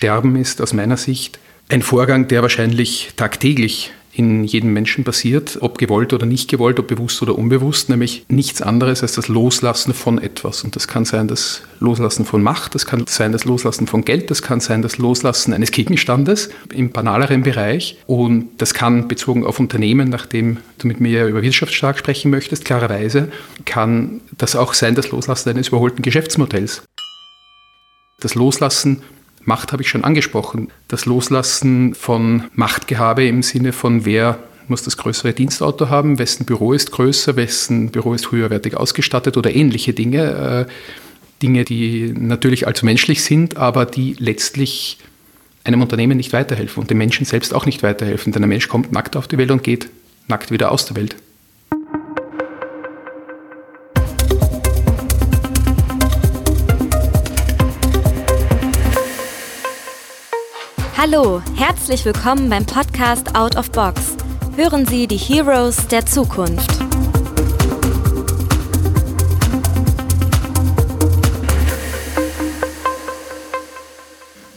Sterben ist aus meiner Sicht ein Vorgang, der wahrscheinlich tagtäglich in jedem Menschen passiert, ob gewollt oder nicht gewollt, ob bewusst oder unbewusst, nämlich nichts anderes als das Loslassen von etwas. Und das kann sein das Loslassen von Macht, das kann sein das Loslassen von Geld, das kann sein das Loslassen eines Gegenstandes im banaleren Bereich. Und das kann bezogen auf Unternehmen, nachdem du mit mir über Wirtschaftsstark sprechen möchtest, klarerweise, kann das auch sein das Loslassen eines überholten Geschäftsmodells. Das Loslassen Macht habe ich schon angesprochen. Das Loslassen von Machtgehabe im Sinne von wer muss das größere Dienstauto haben, wessen Büro ist größer, wessen Büro ist höherwertig ausgestattet oder ähnliche Dinge. Äh, Dinge, die natürlich allzu menschlich sind, aber die letztlich einem Unternehmen nicht weiterhelfen und dem Menschen selbst auch nicht weiterhelfen. Denn ein Mensch kommt nackt auf die Welt und geht nackt wieder aus der Welt. Hallo, herzlich willkommen beim Podcast Out of Box. Hören Sie die Heroes der Zukunft.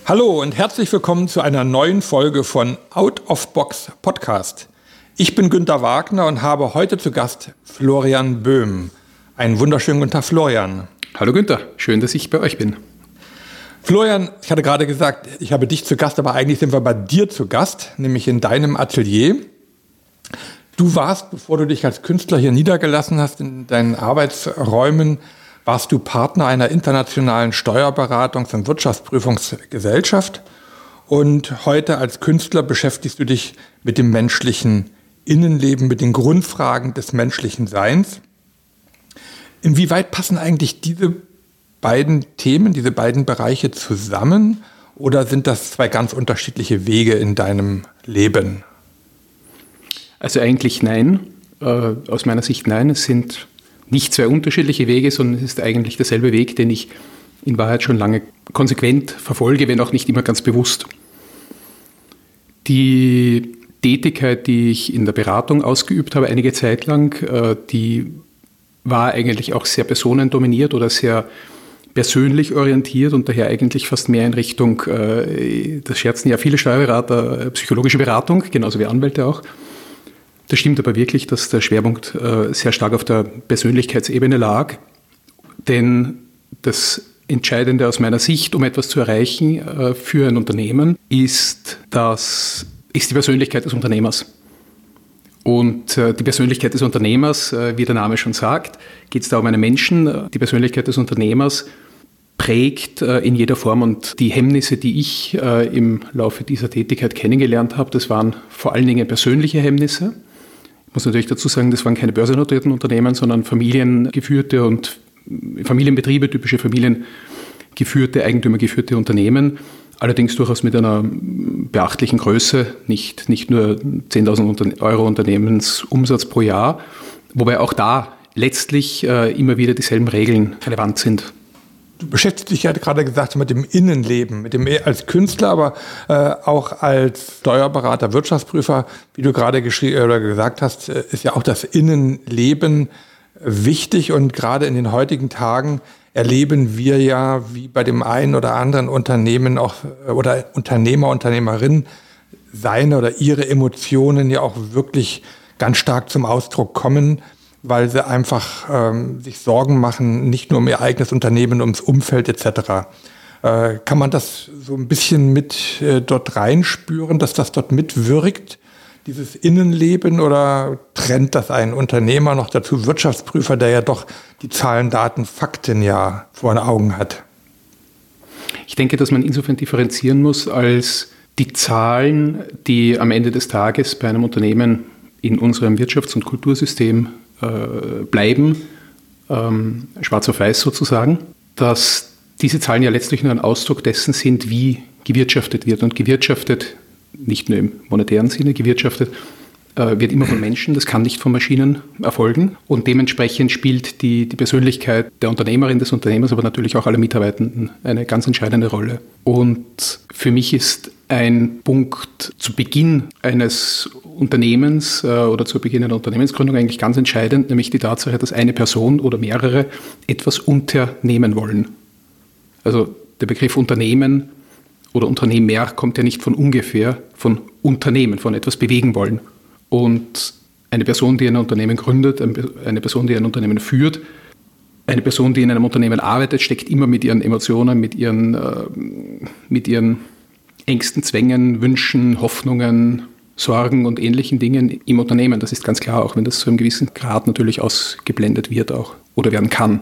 Hallo und herzlich willkommen zu einer neuen Folge von Out of Box Podcast. Ich bin Günter Wagner und habe heute zu Gast Florian Böhm. Einen wunderschönen guten Tag, Florian. Hallo Günther, schön, dass ich bei euch bin. Florian, ich hatte gerade gesagt, ich habe dich zu Gast, aber eigentlich sind wir bei dir zu Gast, nämlich in deinem Atelier. Du warst, bevor du dich als Künstler hier niedergelassen hast, in deinen Arbeitsräumen, warst du Partner einer internationalen Steuerberatungs- und Wirtschaftsprüfungsgesellschaft. Und heute als Künstler beschäftigst du dich mit dem menschlichen Innenleben, mit den Grundfragen des menschlichen Seins. Inwieweit passen eigentlich diese beiden Themen, diese beiden Bereiche zusammen oder sind das zwei ganz unterschiedliche Wege in deinem Leben? Also eigentlich nein. Äh, aus meiner Sicht nein. Es sind nicht zwei unterschiedliche Wege, sondern es ist eigentlich derselbe Weg, den ich in Wahrheit schon lange konsequent verfolge, wenn auch nicht immer ganz bewusst. Die Tätigkeit, die ich in der Beratung ausgeübt habe, einige Zeit lang, äh, die war eigentlich auch sehr personendominiert oder sehr persönlich orientiert und daher eigentlich fast mehr in Richtung, äh, das scherzen ja viele Steuerberater, äh, psychologische Beratung, genauso wie Anwälte auch. Das stimmt aber wirklich, dass der Schwerpunkt äh, sehr stark auf der Persönlichkeitsebene lag, denn das Entscheidende aus meiner Sicht, um etwas zu erreichen für ein Unternehmen, ist, das, ist die Persönlichkeit des Unternehmers. Und äh, die Persönlichkeit des Unternehmers, äh, wie der Name schon sagt, geht es da um einen Menschen. Die Persönlichkeit des Unternehmers prägt äh, in jeder Form. Und die Hemmnisse, die ich im Laufe dieser Tätigkeit kennengelernt habe, das waren vor allen Dingen persönliche Hemmnisse. Ich muss natürlich dazu sagen, das waren keine börsennotierten Unternehmen, sondern familiengeführte und Familienbetriebe, typische familiengeführte, eigentümergeführte Unternehmen. Allerdings durchaus mit einer beachtlichen Größe, nicht, nicht nur 10.000 Euro Unternehmensumsatz pro Jahr, wobei auch da letztlich äh, immer wieder dieselben Regeln relevant sind. Du beschäftigst dich ja gerade gesagt mit dem Innenleben, mit dem als Künstler, aber äh, auch als Steuerberater, Wirtschaftsprüfer, wie du gerade oder gesagt hast, äh, ist ja auch das Innenleben wichtig und gerade in den heutigen Tagen erleben wir ja, wie bei dem einen oder anderen Unternehmen auch äh, oder Unternehmer, Unternehmerin seine oder ihre Emotionen ja auch wirklich ganz stark zum Ausdruck kommen weil sie einfach ähm, sich Sorgen machen, nicht nur um ihr eigenes Unternehmen, ums Umfeld etc. Äh, kann man das so ein bisschen mit äh, dort reinspüren, dass das dort mitwirkt, dieses Innenleben, oder trennt das ein Unternehmer noch dazu, Wirtschaftsprüfer, der ja doch die Zahlen, Daten, Fakten ja vor den Augen hat? Ich denke, dass man insofern differenzieren muss, als die Zahlen, die am Ende des Tages bei einem Unternehmen in unserem Wirtschafts- und Kultursystem äh, bleiben, ähm, schwarz auf weiß sozusagen, dass diese Zahlen ja letztlich nur ein Ausdruck dessen sind, wie gewirtschaftet wird. Und gewirtschaftet, nicht nur im monetären Sinne, gewirtschaftet äh, wird immer von Menschen, das kann nicht von Maschinen erfolgen. Und dementsprechend spielt die, die Persönlichkeit der Unternehmerin, des Unternehmers, aber natürlich auch aller Mitarbeitenden eine ganz entscheidende Rolle. Und für mich ist ein Punkt zu Beginn eines Unternehmens äh, oder zu Beginn einer Unternehmensgründung eigentlich ganz entscheidend, nämlich die Tatsache, dass eine Person oder mehrere etwas unternehmen wollen. Also der Begriff Unternehmen oder Unternehmer kommt ja nicht von ungefähr, von Unternehmen, von etwas bewegen wollen. Und eine Person, die ein Unternehmen gründet, eine Person, die ein Unternehmen führt, eine Person, die in einem Unternehmen arbeitet, steckt immer mit ihren Emotionen, mit ihren, äh, mit ihren Ängsten, Zwängen, Wünschen, Hoffnungen, Sorgen und ähnlichen Dingen im Unternehmen. Das ist ganz klar, auch wenn das zu einem gewissen Grad natürlich ausgeblendet wird auch oder werden kann.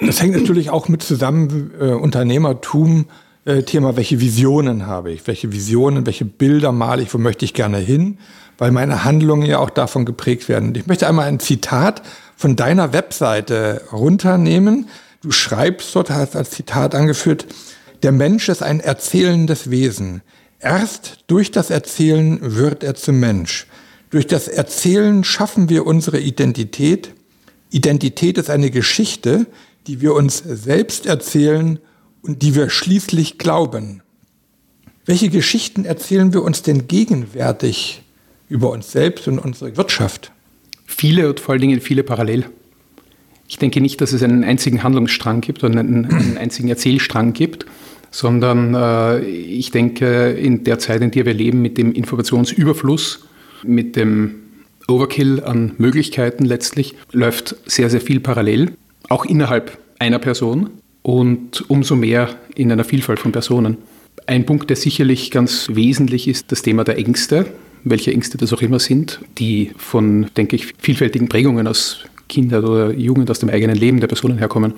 Das hängt natürlich auch mit zusammen, äh, Unternehmertum, äh, Thema, welche Visionen habe ich, welche Visionen, welche Bilder male ich, wo möchte ich gerne hin, weil meine Handlungen ja auch davon geprägt werden. Ich möchte einmal ein Zitat von deiner Webseite runternehmen. Du schreibst dort, hast als Zitat angeführt, der Mensch ist ein erzählendes Wesen. Erst durch das Erzählen wird er zum Mensch. Durch das Erzählen schaffen wir unsere Identität. Identität ist eine Geschichte, die wir uns selbst erzählen und die wir schließlich glauben. Welche Geschichten erzählen wir uns denn gegenwärtig über uns selbst und unsere Wirtschaft? Viele und vor allen Dingen viele parallel. Ich denke nicht, dass es einen einzigen Handlungsstrang gibt oder einen, einen einzigen Erzählstrang gibt, sondern äh, ich denke, in der Zeit, in der wir leben, mit dem Informationsüberfluss, mit dem Overkill an Möglichkeiten letztlich, läuft sehr, sehr viel parallel, auch innerhalb einer Person und umso mehr in einer Vielfalt von Personen. Ein Punkt, der sicherlich ganz wesentlich ist, das Thema der Ängste welche Ängste das auch immer sind, die von, denke ich, vielfältigen Prägungen aus Kindern oder Jugend, aus dem eigenen Leben der Personen herkommen.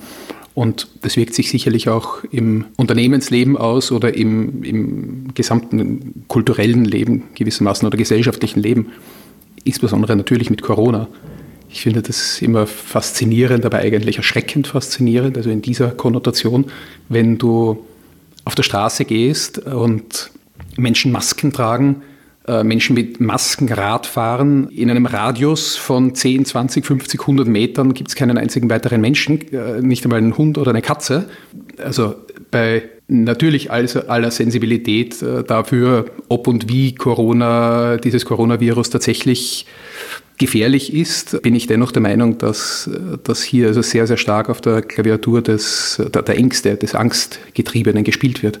Und das wirkt sich sicherlich auch im Unternehmensleben aus oder im, im gesamten kulturellen Leben gewissermaßen oder gesellschaftlichen Leben, insbesondere natürlich mit Corona. Ich finde das immer faszinierend, aber eigentlich erschreckend faszinierend, also in dieser Konnotation, wenn du auf der Straße gehst und Menschen Masken tragen, äh, Menschen mit Masken Rad fahren. In einem Radius von 10, 20, 50, 100 Metern gibt es keinen einzigen weiteren Menschen, äh, nicht einmal einen Hund oder eine Katze. Also bei natürlich aller Sensibilität äh, dafür, ob und wie Corona, dieses Coronavirus tatsächlich gefährlich ist, bin ich dennoch der Meinung, dass, dass hier also sehr, sehr stark auf der Klaviatur des, der, der Ängste, des Angstgetriebenen gespielt wird.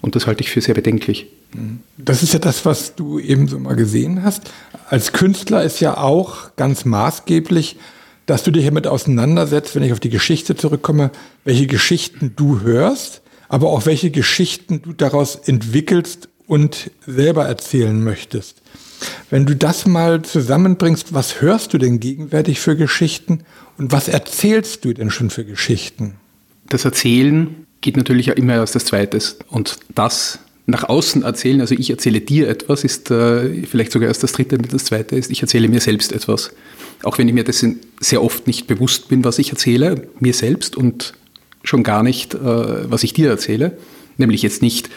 Und das halte ich für sehr bedenklich. Das ist ja das, was du eben so mal gesehen hast. Als Künstler ist ja auch ganz maßgeblich, dass du dich damit auseinandersetzt, wenn ich auf die Geschichte zurückkomme, welche Geschichten du hörst, aber auch welche Geschichten du daraus entwickelst und selber erzählen möchtest. Wenn du das mal zusammenbringst, was hörst du denn gegenwärtig für Geschichten und was erzählst du denn schon für Geschichten? Das Erzählen geht natürlich immer als das Zweites. Und das nach außen erzählen, also ich erzähle dir etwas, ist äh, vielleicht sogar erst das Dritte und das Zweite ist, ich erzähle mir selbst etwas. Auch wenn ich mir dessen sehr oft nicht bewusst bin, was ich erzähle, mir selbst und schon gar nicht, äh, was ich dir erzähle. Nämlich jetzt nicht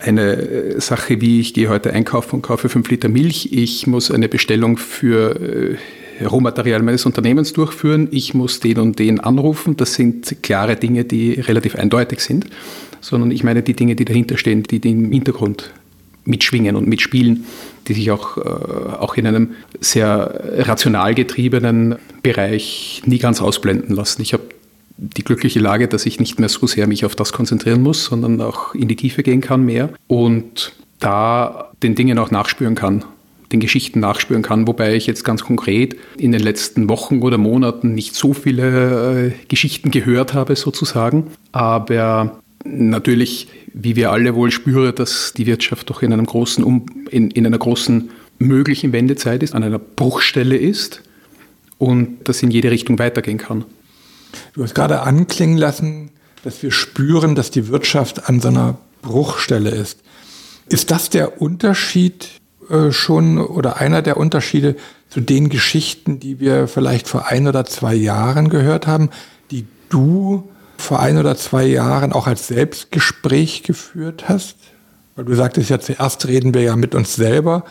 eine Sache wie, ich gehe heute einkaufen und kaufe fünf Liter Milch, ich muss eine Bestellung für äh, Rohmaterial meines Unternehmens durchführen, ich muss den und den anrufen. Das sind klare Dinge, die relativ eindeutig sind, sondern ich meine die Dinge, die dahinter stehen, die, die im Hintergrund mitschwingen und mitspielen, die sich auch, äh, auch in einem sehr rational getriebenen Bereich nie ganz ausblenden lassen. Ich habe die glückliche Lage, dass ich nicht mehr so sehr mich auf das konzentrieren muss, sondern auch in die Tiefe gehen kann mehr und da den Dingen auch nachspüren kann den Geschichten nachspüren kann, wobei ich jetzt ganz konkret in den letzten Wochen oder Monaten nicht so viele äh, Geschichten gehört habe sozusagen, aber natürlich, wie wir alle wohl spüren, dass die Wirtschaft doch in einem großen um in, in einer großen möglichen Wendezeit ist, an einer Bruchstelle ist und das in jede Richtung weitergehen kann. Du hast gerade anklingen lassen, dass wir spüren, dass die Wirtschaft an so einer Bruchstelle ist. Ist das der Unterschied äh, schon oder einer der Unterschiede zu den Geschichten, die wir vielleicht vor ein oder zwei Jahren gehört haben, die du vor ein oder zwei Jahren auch als Selbstgespräch geführt hast? Weil du sagtest ja, zuerst reden wir ja mit uns selber,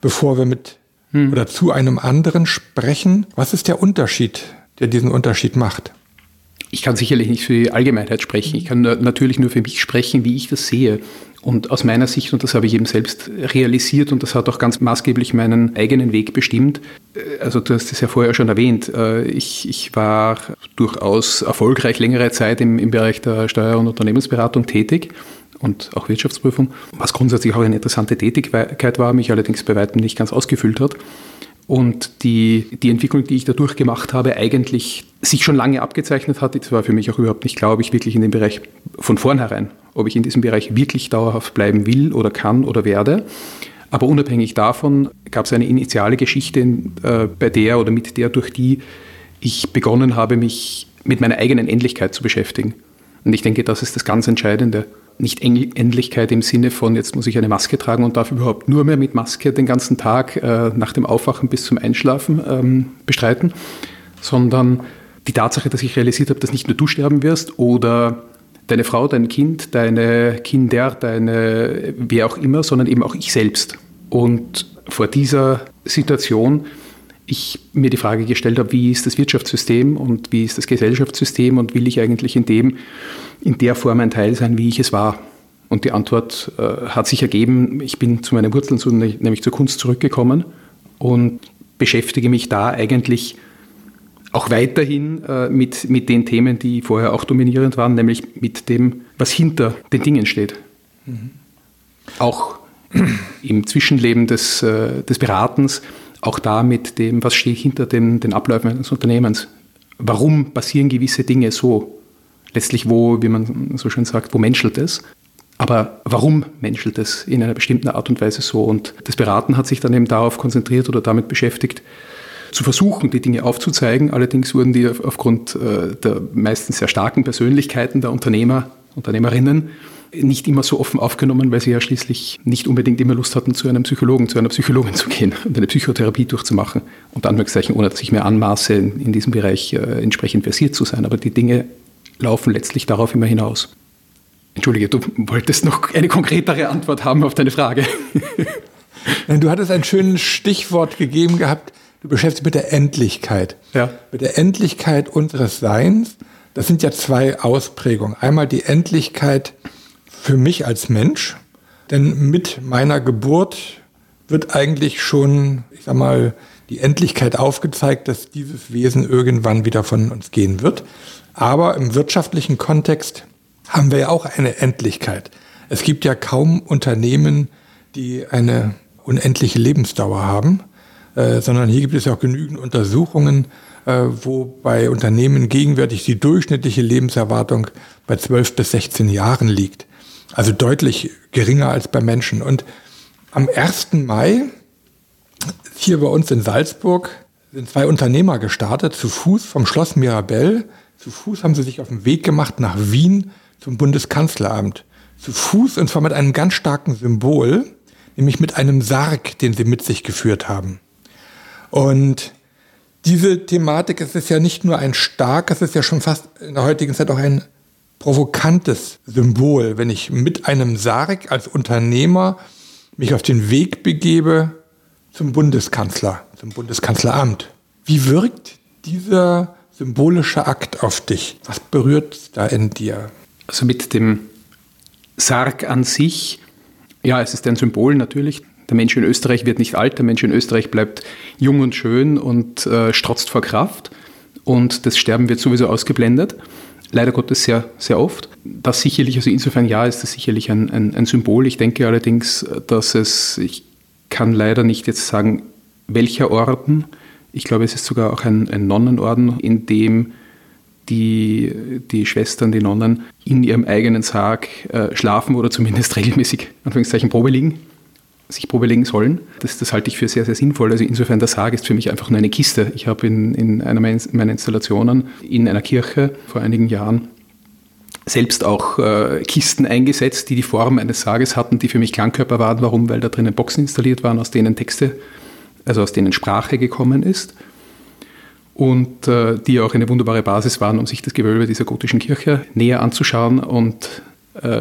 bevor wir mit hm. oder zu einem anderen sprechen. Was ist der Unterschied, der diesen Unterschied macht? Ich kann sicherlich nicht für die Allgemeinheit sprechen. Ich kann natürlich nur für mich sprechen, wie ich das sehe. Und aus meiner Sicht, und das habe ich eben selbst realisiert und das hat auch ganz maßgeblich meinen eigenen Weg bestimmt, äh, also du hast es ja vorher schon erwähnt, äh, ich, ich war durchaus erfolgreich längere Zeit im, im Bereich der Steuer- und Unternehmensberatung tätig und auch Wirtschaftsprüfung, was grundsätzlich auch eine interessante Tätigkeit war, mich allerdings bei weitem nicht ganz ausgefüllt hat. Und die, die Entwicklung, die ich dadurch gemacht habe, eigentlich sich schon lange abgezeichnet hat. Es war für mich auch überhaupt nicht klar, ob ich wirklich in dem Bereich von vornherein, ob ich in diesem Bereich wirklich dauerhaft bleiben will oder kann oder werde. Aber unabhängig davon gab es eine initiale Geschichte, äh, bei der oder mit der, durch die ich begonnen habe, mich mit meiner eigenen Endlichkeit zu beschäftigen. Und ich denke, das ist das ganz Entscheidende nicht Endlichkeit im Sinne von, jetzt muss ich eine Maske tragen und darf überhaupt nur mehr mit Maske den ganzen Tag äh, nach dem Aufwachen bis zum Einschlafen ähm, bestreiten, sondern die Tatsache, dass ich realisiert habe, dass nicht nur du sterben wirst oder deine Frau, dein Kind, deine Kinder, deine wer auch immer, sondern eben auch ich selbst. Und vor dieser Situation ich mir die Frage gestellt habe, wie ist das Wirtschaftssystem und wie ist das Gesellschaftssystem und will ich eigentlich in dem, in der Form ein Teil sein, wie ich es war? Und die Antwort äh, hat sich ergeben, ich bin zu meinen Wurzeln, zu, nämlich zur Kunst zurückgekommen und beschäftige mich da eigentlich auch weiterhin äh, mit, mit den Themen, die vorher auch dominierend waren, nämlich mit dem, was hinter den Dingen steht. Mhm. Auch im Zwischenleben des, äh, des Beratens auch da mit dem, was steht hinter den, den Abläufen eines Unternehmens. Warum passieren gewisse Dinge so? Letztlich, wo, wie man so schön sagt, wo menschelt es? Aber warum menschelt es in einer bestimmten Art und Weise so? Und das Beraten hat sich dann eben darauf konzentriert oder damit beschäftigt, zu versuchen, die Dinge aufzuzeigen. Allerdings wurden die aufgrund äh, der meistens sehr starken Persönlichkeiten der Unternehmer, Unternehmerinnen nicht immer so offen aufgenommen, weil sie ja schließlich nicht unbedingt immer Lust hatten, zu einem Psychologen, zu einer Psychologin zu gehen und eine Psychotherapie durchzumachen. Unter Anführungszeichen, ohne dass ich mir anmaße, in, in diesem Bereich äh, entsprechend versiert zu sein. Aber die Dinge laufen letztlich darauf immer hinaus. Entschuldige, du wolltest noch eine konkretere Antwort haben auf deine Frage. Du hattest ein schönes Stichwort gegeben gehabt. Du beschäftigst dich mit der Endlichkeit. Ja. Mit der Endlichkeit unseres Seins. Das sind ja zwei Ausprägungen. Einmal die Endlichkeit für mich als Mensch, denn mit meiner Geburt wird eigentlich schon, ich sag mal, die Endlichkeit aufgezeigt, dass dieses Wesen irgendwann wieder von uns gehen wird. Aber im wirtschaftlichen Kontext haben wir ja auch eine Endlichkeit. Es gibt ja kaum Unternehmen, die eine unendliche Lebensdauer haben, äh, sondern hier gibt es ja auch genügend Untersuchungen, äh, wo bei Unternehmen gegenwärtig die durchschnittliche Lebenserwartung bei 12 bis 16 Jahren liegt. Also deutlich geringer als bei Menschen. Und am 1. Mai hier bei uns in Salzburg sind zwei Unternehmer gestartet, zu Fuß vom Schloss Mirabell. Zu Fuß haben sie sich auf den Weg gemacht nach Wien zum Bundeskanzleramt. Zu Fuß und zwar mit einem ganz starken Symbol, nämlich mit einem Sarg, den sie mit sich geführt haben. Und diese Thematik, es ist ja nicht nur ein stark, es ist ja schon fast in der heutigen Zeit auch ein provokantes Symbol, wenn ich mit einem Sarg als Unternehmer mich auf den Weg begebe zum Bundeskanzler, zum Bundeskanzleramt. Wie wirkt dieser symbolische Akt auf dich? Was berührt da in dir? Also mit dem Sarg an sich, ja, es ist ein Symbol natürlich. Der Mensch in Österreich wird nicht alt, der Mensch in Österreich bleibt jung und schön und äh, strotzt vor Kraft. Und das Sterben wird sowieso ausgeblendet leider Gottes sehr, sehr oft. Das sicherlich, also insofern ja, ist das sicherlich ein, ein, ein Symbol. Ich denke allerdings, dass es, ich kann leider nicht jetzt sagen, welcher Orden, ich glaube, es ist sogar auch ein, ein Nonnenorden, in dem die, die Schwestern, die Nonnen in ihrem eigenen Sarg äh, schlafen oder zumindest regelmäßig, Anführungszeichen, Probe liegen sich Probe legen sollen. Das, das halte ich für sehr, sehr sinnvoll. Also insofern der Sarg ist für mich einfach nur eine Kiste. Ich habe in, in einer meiner Installationen in einer Kirche vor einigen Jahren selbst auch äh, Kisten eingesetzt, die die Form eines Sarges hatten, die für mich Klangkörper waren. Warum? Weil da drinnen Boxen installiert waren, aus denen Texte, also aus denen Sprache gekommen ist. Und äh, die auch eine wunderbare Basis waren, um sich das Gewölbe dieser gotischen Kirche näher anzuschauen und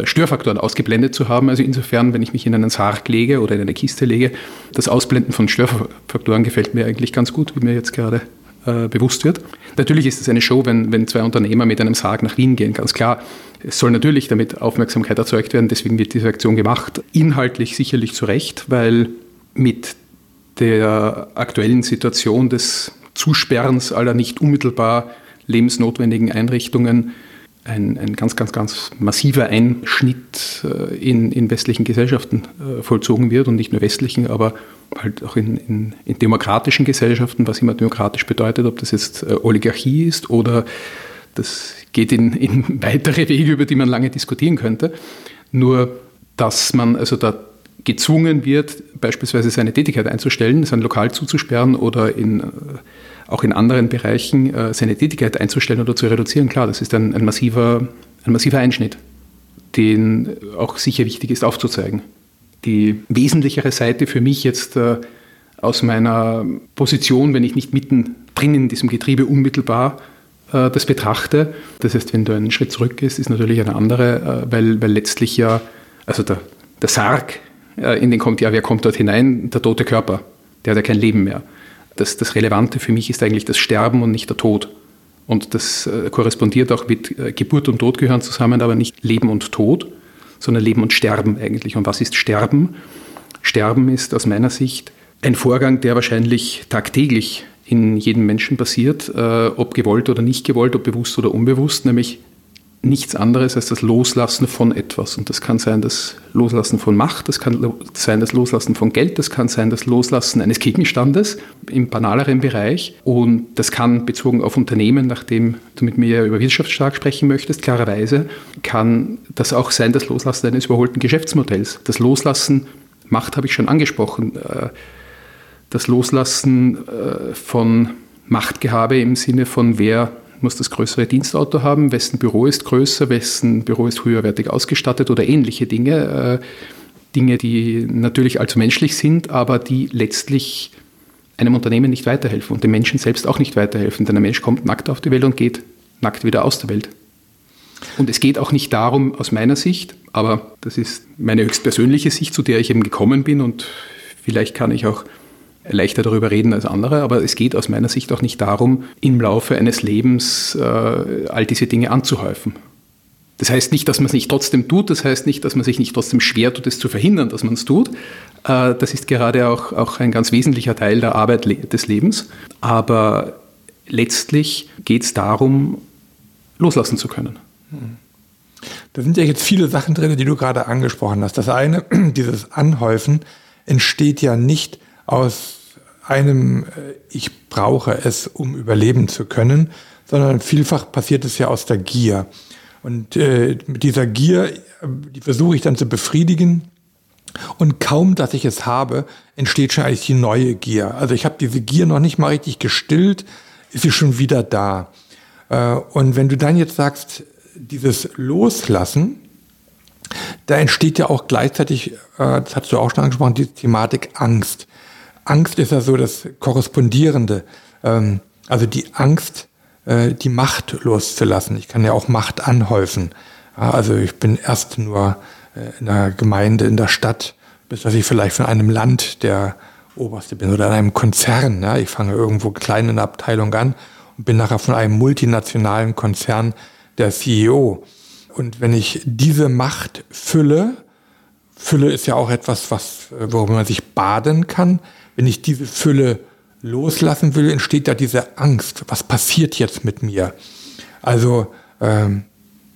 Störfaktoren ausgeblendet zu haben. Also insofern, wenn ich mich in einen Sarg lege oder in eine Kiste lege, das Ausblenden von Störfaktoren gefällt mir eigentlich ganz gut, wie mir jetzt gerade äh, bewusst wird. Natürlich ist es eine Show, wenn, wenn zwei Unternehmer mit einem Sarg nach Wien gehen, ganz klar. Es soll natürlich damit Aufmerksamkeit erzeugt werden, deswegen wird diese Aktion gemacht. Inhaltlich sicherlich zu Recht, weil mit der aktuellen Situation des Zusperrens aller nicht unmittelbar lebensnotwendigen Einrichtungen ein, ein ganz, ganz, ganz massiver Einschnitt äh, in, in westlichen Gesellschaften äh, vollzogen wird und nicht nur westlichen, aber halt auch in, in, in demokratischen Gesellschaften, was immer demokratisch bedeutet, ob das jetzt äh, Oligarchie ist oder das geht in, in weitere Wege, über die man lange diskutieren könnte. Nur, dass man also da gezwungen wird, beispielsweise seine Tätigkeit einzustellen, sein Lokal zuzusperren oder in auch in anderen Bereichen äh, seine Tätigkeit einzustellen oder zu reduzieren, klar, das ist ein, ein, massiver, ein massiver Einschnitt, den auch sicher wichtig ist aufzuzeigen. Die wesentlichere Seite für mich jetzt äh, aus meiner Position, wenn ich nicht mittendrin in diesem Getriebe unmittelbar äh, das betrachte, das heißt, wenn du einen Schritt zurück gehst, ist natürlich eine andere, weil, weil letztlich ja, also der, der Sarg, in den kommt ja, wer kommt dort hinein? Der tote Körper, der hat ja kein Leben mehr das, das Relevante für mich ist eigentlich das Sterben und nicht der Tod. Und das äh, korrespondiert auch mit äh, Geburt und Tod gehören zusammen, aber nicht Leben und Tod, sondern Leben und Sterben eigentlich. Und was ist Sterben? Sterben ist aus meiner Sicht ein Vorgang, der wahrscheinlich tagtäglich in jedem Menschen passiert, äh, ob gewollt oder nicht gewollt, ob bewusst oder unbewusst, nämlich nichts anderes als das Loslassen von etwas. Und das kann sein das Loslassen von Macht, das kann sein das Loslassen von Geld, das kann sein das Loslassen eines Gegenstandes im banaleren Bereich. Und das kann bezogen auf Unternehmen, nachdem du mit mir über wirtschaftsstark sprechen möchtest, klarerweise, kann das auch sein das Loslassen eines überholten Geschäftsmodells. Das Loslassen, Macht habe ich schon angesprochen, äh, das Loslassen äh, von Machtgehabe im Sinne von wer muss das größere Dienstauto haben, wessen Büro ist größer, wessen Büro ist höherwertig ausgestattet oder ähnliche Dinge. Äh, Dinge, die natürlich allzu menschlich sind, aber die letztlich einem Unternehmen nicht weiterhelfen und dem Menschen selbst auch nicht weiterhelfen. Denn ein Mensch kommt nackt auf die Welt und geht nackt wieder aus der Welt. Und es geht auch nicht darum, aus meiner Sicht, aber das ist meine höchstpersönliche Sicht, zu der ich eben gekommen bin und vielleicht kann ich auch leichter darüber reden als andere, aber es geht aus meiner Sicht auch nicht darum, im Laufe eines Lebens äh, all diese Dinge anzuhäufen. Das heißt nicht, dass man es nicht trotzdem tut, das heißt nicht, dass man sich nicht trotzdem schwer tut, es zu verhindern, dass man es tut. Äh, das ist gerade auch, auch ein ganz wesentlicher Teil der Arbeit le des Lebens. Aber letztlich geht es darum, loslassen zu können. Da sind ja jetzt viele Sachen drin, die du gerade angesprochen hast. Das eine, dieses Anhäufen, entsteht ja nicht aus einem äh, Ich brauche es, um überleben zu können, sondern vielfach passiert es ja aus der Gier. Und äh, mit dieser Gier, die versuche ich dann zu befriedigen. Und kaum, dass ich es habe, entsteht schon eigentlich die neue Gier. Also ich habe diese Gier noch nicht mal richtig gestillt, ist sie schon wieder da. Äh, und wenn du dann jetzt sagst, dieses Loslassen, da entsteht ja auch gleichzeitig, äh, das hast du auch schon angesprochen, die Thematik Angst. Angst ist ja so das Korrespondierende. Ähm, also die Angst, äh, die Macht loszulassen. Ich kann ja auch Macht anhäufen. Ja, also ich bin erst nur äh, in einer Gemeinde, in der Stadt, bis dass ich vielleicht von einem Land der Oberste bin oder in einem Konzern. Ja. Ich fange irgendwo klein in der Abteilung an und bin nachher von einem multinationalen Konzern der CEO. Und wenn ich diese Macht fülle, Fülle ist ja auch etwas, was, äh, worüber man sich baden kann. Wenn ich diese Fülle loslassen will, entsteht da diese Angst. Was passiert jetzt mit mir? Also ähm,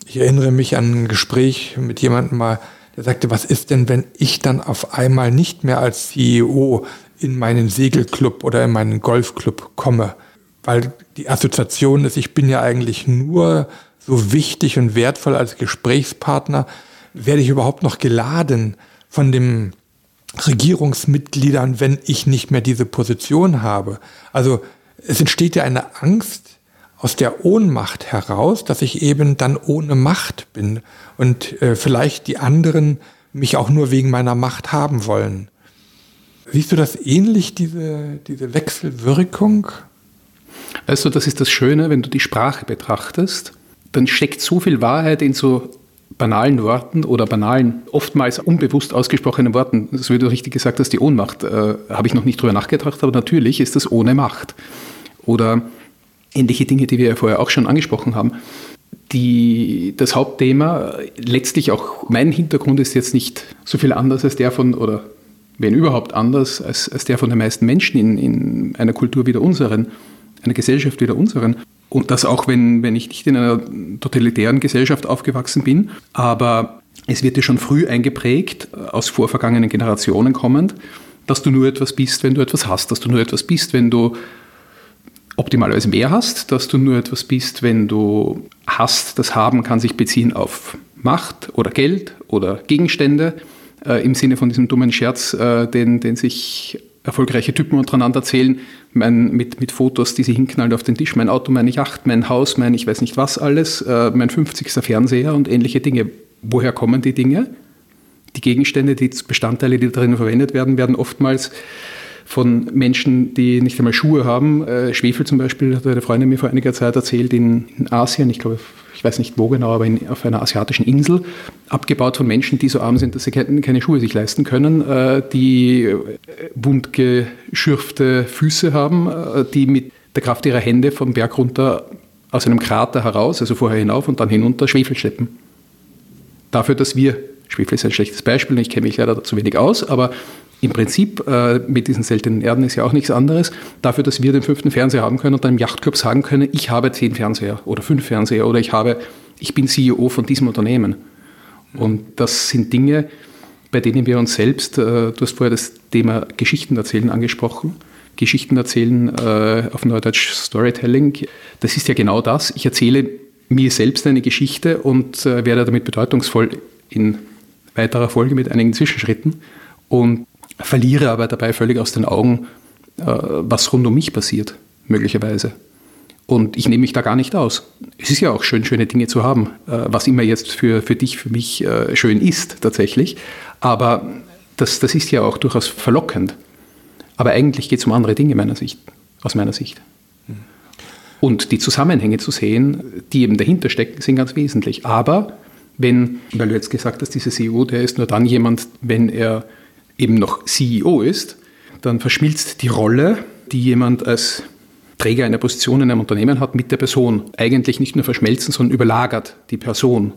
ich erinnere mich an ein Gespräch mit jemandem mal, der sagte, was ist denn, wenn ich dann auf einmal nicht mehr als CEO in meinen Segelclub oder in meinen Golfclub komme? Weil die Assoziation ist, ich bin ja eigentlich nur so wichtig und wertvoll als Gesprächspartner. Werde ich überhaupt noch geladen von dem Regierungsmitgliedern, wenn ich nicht mehr diese Position habe. Also es entsteht ja eine Angst aus der Ohnmacht heraus, dass ich eben dann ohne Macht bin und äh, vielleicht die anderen mich auch nur wegen meiner Macht haben wollen. Siehst du das ähnlich, diese, diese Wechselwirkung? Also das ist das Schöne, wenn du die Sprache betrachtest, dann steckt so viel Wahrheit in so banalen Worten oder banalen, oftmals unbewusst ausgesprochenen Worten, das wie du richtig gesagt hast, die Ohnmacht, äh, habe ich noch nicht drüber nachgedacht, aber natürlich ist das ohne Macht. Oder ähnliche Dinge, die wir ja vorher auch schon angesprochen haben. Die, das Hauptthema, letztlich auch mein Hintergrund ist jetzt nicht so viel anders als der von, oder wenn überhaupt anders, als, als der von den meisten Menschen in, in einer Kultur wie der unseren, einer Gesellschaft wie der unseren. Und das auch, wenn, wenn ich nicht in einer totalitären Gesellschaft aufgewachsen bin. Aber es wird dir schon früh eingeprägt, aus vorvergangenen Generationen kommend, dass du nur etwas bist, wenn du etwas hast, dass du nur etwas bist, wenn du optimalerweise mehr hast, dass du nur etwas bist, wenn du hast. Das Haben kann sich beziehen auf Macht oder Geld oder Gegenstände, äh, im Sinne von diesem dummen Scherz, äh, den, den sich erfolgreiche Typen untereinander erzählen, mein, mit, mit Fotos, die sie hinknallen auf den Tisch, mein Auto, meine Yacht, mein Haus, mein ich weiß nicht was alles, äh, mein 50. Fernseher und ähnliche Dinge. Woher kommen die Dinge? Die Gegenstände, die Bestandteile, die darin verwendet werden, werden oftmals von Menschen, die nicht einmal Schuhe haben. Äh, Schwefel zum Beispiel, hat eine Freundin mir vor einiger Zeit erzählt, in Asien, ich glaube, ich weiß nicht wo genau, aber in, auf einer asiatischen Insel, abgebaut von Menschen, die so arm sind, dass sie keine, keine Schuhe sich leisten können, äh, die äh, wundgeschürfte Füße haben, äh, die mit der Kraft ihrer Hände vom Berg runter aus einem Krater heraus, also vorher hinauf und dann hinunter Schwefel schleppen. Dafür, dass wir, Schwefel ist ein schlechtes Beispiel, ich kenne mich leider zu wenig aus, aber im Prinzip äh, mit diesen seltenen Erden ist ja auch nichts anderes, dafür, dass wir den fünften Fernseher haben können und dann im Yachtclub sagen können, ich habe zehn Fernseher oder fünf Fernseher oder ich habe, ich bin CEO von diesem Unternehmen. Und das sind Dinge, bei denen wir uns selbst, äh, du hast vorher das Thema Geschichten erzählen angesprochen, Geschichten erzählen äh, auf Neudeutsch Storytelling, das ist ja genau das. Ich erzähle mir selbst eine Geschichte und äh, werde damit bedeutungsvoll in weiterer Folge mit einigen Zwischenschritten. Und verliere aber dabei völlig aus den Augen, äh, was rund um mich passiert, möglicherweise. Und ich nehme mich da gar nicht aus. Es ist ja auch schön, schöne Dinge zu haben, äh, was immer jetzt für, für dich, für mich äh, schön ist tatsächlich. Aber das, das ist ja auch durchaus verlockend. Aber eigentlich geht es um andere Dinge meiner Sicht, aus meiner Sicht. Und die Zusammenhänge zu sehen, die eben dahinter stecken, sind ganz wesentlich. Aber wenn, weil du jetzt gesagt hast, dieser CEO, der ist nur dann jemand, wenn er eben noch CEO ist, dann verschmilzt die Rolle, die jemand als Träger einer Position in einem Unternehmen hat, mit der Person. Eigentlich nicht nur verschmelzen, sondern überlagert die Person.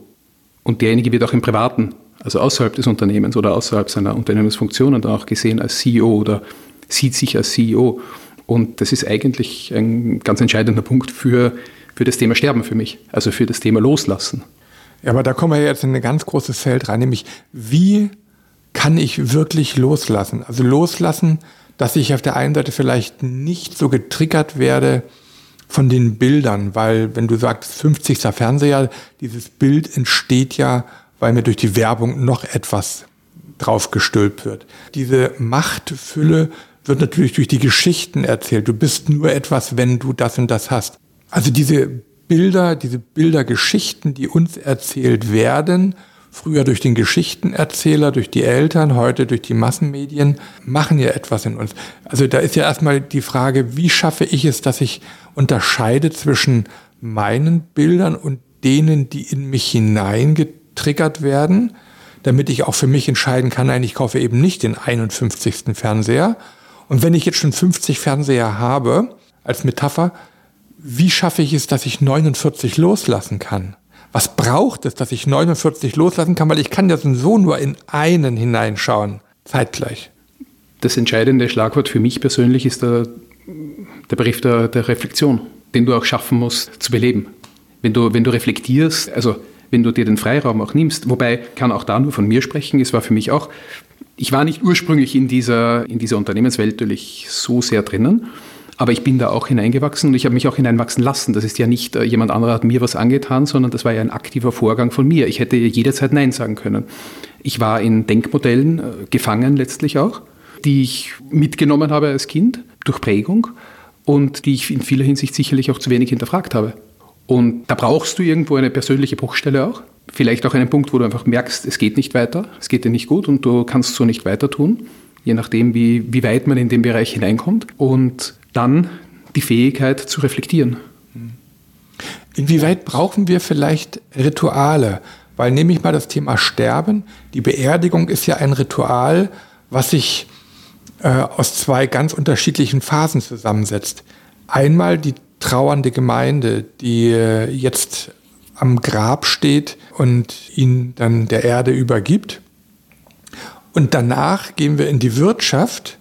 Und derjenige wird auch im Privaten, also außerhalb des Unternehmens oder außerhalb seiner Unternehmensfunktionen dann auch gesehen als CEO oder sieht sich als CEO. Und das ist eigentlich ein ganz entscheidender Punkt für, für das Thema Sterben für mich, also für das Thema Loslassen. Ja, aber da kommen wir jetzt in ein ganz großes Feld rein, nämlich wie kann ich wirklich loslassen? Also loslassen, dass ich auf der einen Seite vielleicht nicht so getriggert werde von den Bildern, weil wenn du sagst 50. Fernseher, dieses Bild entsteht ja, weil mir durch die Werbung noch etwas draufgestülpt wird. Diese Machtfülle wird natürlich durch die Geschichten erzählt. Du bist nur etwas, wenn du das und das hast. Also diese Bilder, diese Bildergeschichten, die uns erzählt werden, früher durch den Geschichtenerzähler, durch die Eltern, heute durch die Massenmedien, machen ja etwas in uns. Also da ist ja erstmal die Frage, wie schaffe ich es, dass ich unterscheide zwischen meinen Bildern und denen, die in mich hineingetriggert werden, damit ich auch für mich entscheiden kann, nein, ich kaufe eben nicht den 51. Fernseher. Und wenn ich jetzt schon 50 Fernseher habe, als Metapher, wie schaffe ich es, dass ich 49 loslassen kann? Was braucht es, dass ich 49 loslassen kann, weil ich kann ja so nur in einen hineinschauen, zeitgleich. Das entscheidende Schlagwort für mich persönlich ist der, der Begriff der, der Reflexion, den du auch schaffen musst zu beleben. Wenn du, wenn du reflektierst, also wenn du dir den Freiraum auch nimmst, wobei kann auch da nur von mir sprechen, es war für mich auch, ich war nicht ursprünglich in dieser, in dieser Unternehmenswelt natürlich so sehr drinnen, aber ich bin da auch hineingewachsen und ich habe mich auch hineinwachsen lassen. Das ist ja nicht, äh, jemand anderer hat mir was angetan, sondern das war ja ein aktiver Vorgang von mir. Ich hätte jederzeit Nein sagen können. Ich war in Denkmodellen äh, gefangen letztlich auch, die ich mitgenommen habe als Kind durch Prägung und die ich in vieler Hinsicht sicherlich auch zu wenig hinterfragt habe. Und da brauchst du irgendwo eine persönliche Bruchstelle auch. Vielleicht auch einen Punkt, wo du einfach merkst, es geht nicht weiter, es geht dir nicht gut und du kannst so nicht weiter tun, je nachdem, wie, wie weit man in den Bereich hineinkommt. Und dann die Fähigkeit zu reflektieren. Inwieweit brauchen wir vielleicht Rituale? Weil nehme ich mal das Thema Sterben. Die Beerdigung ist ja ein Ritual, was sich äh, aus zwei ganz unterschiedlichen Phasen zusammensetzt. Einmal die trauernde Gemeinde, die äh, jetzt am Grab steht und ihn dann der Erde übergibt. Und danach gehen wir in die Wirtschaft,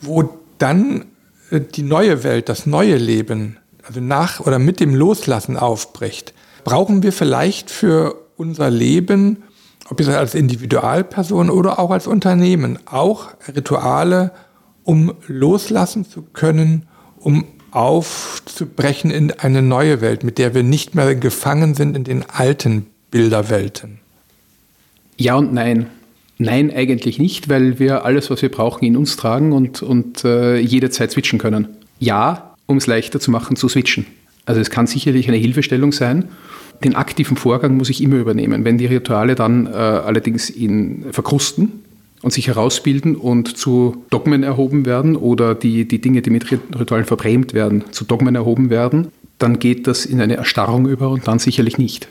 wo dann die neue Welt, das neue Leben also nach oder mit dem Loslassen aufbricht, brauchen wir vielleicht für unser Leben, ob es als Individualperson oder auch als Unternehmen, auch Rituale, um loslassen zu können, um aufzubrechen in eine neue Welt, mit der wir nicht mehr gefangen sind in den alten Bilderwelten. Ja und nein. Nein, eigentlich nicht, weil wir alles, was wir brauchen, in uns tragen und, und äh, jederzeit switchen können. Ja, um es leichter zu machen, zu switchen. Also es kann sicherlich eine Hilfestellung sein. Den aktiven Vorgang muss ich immer übernehmen. Wenn die Rituale dann äh, allerdings in verkrusten und sich herausbilden und zu Dogmen erhoben werden oder die, die Dinge, die mit Ritualen verbrämt werden, zu Dogmen erhoben werden, dann geht das in eine Erstarrung über und dann sicherlich nicht.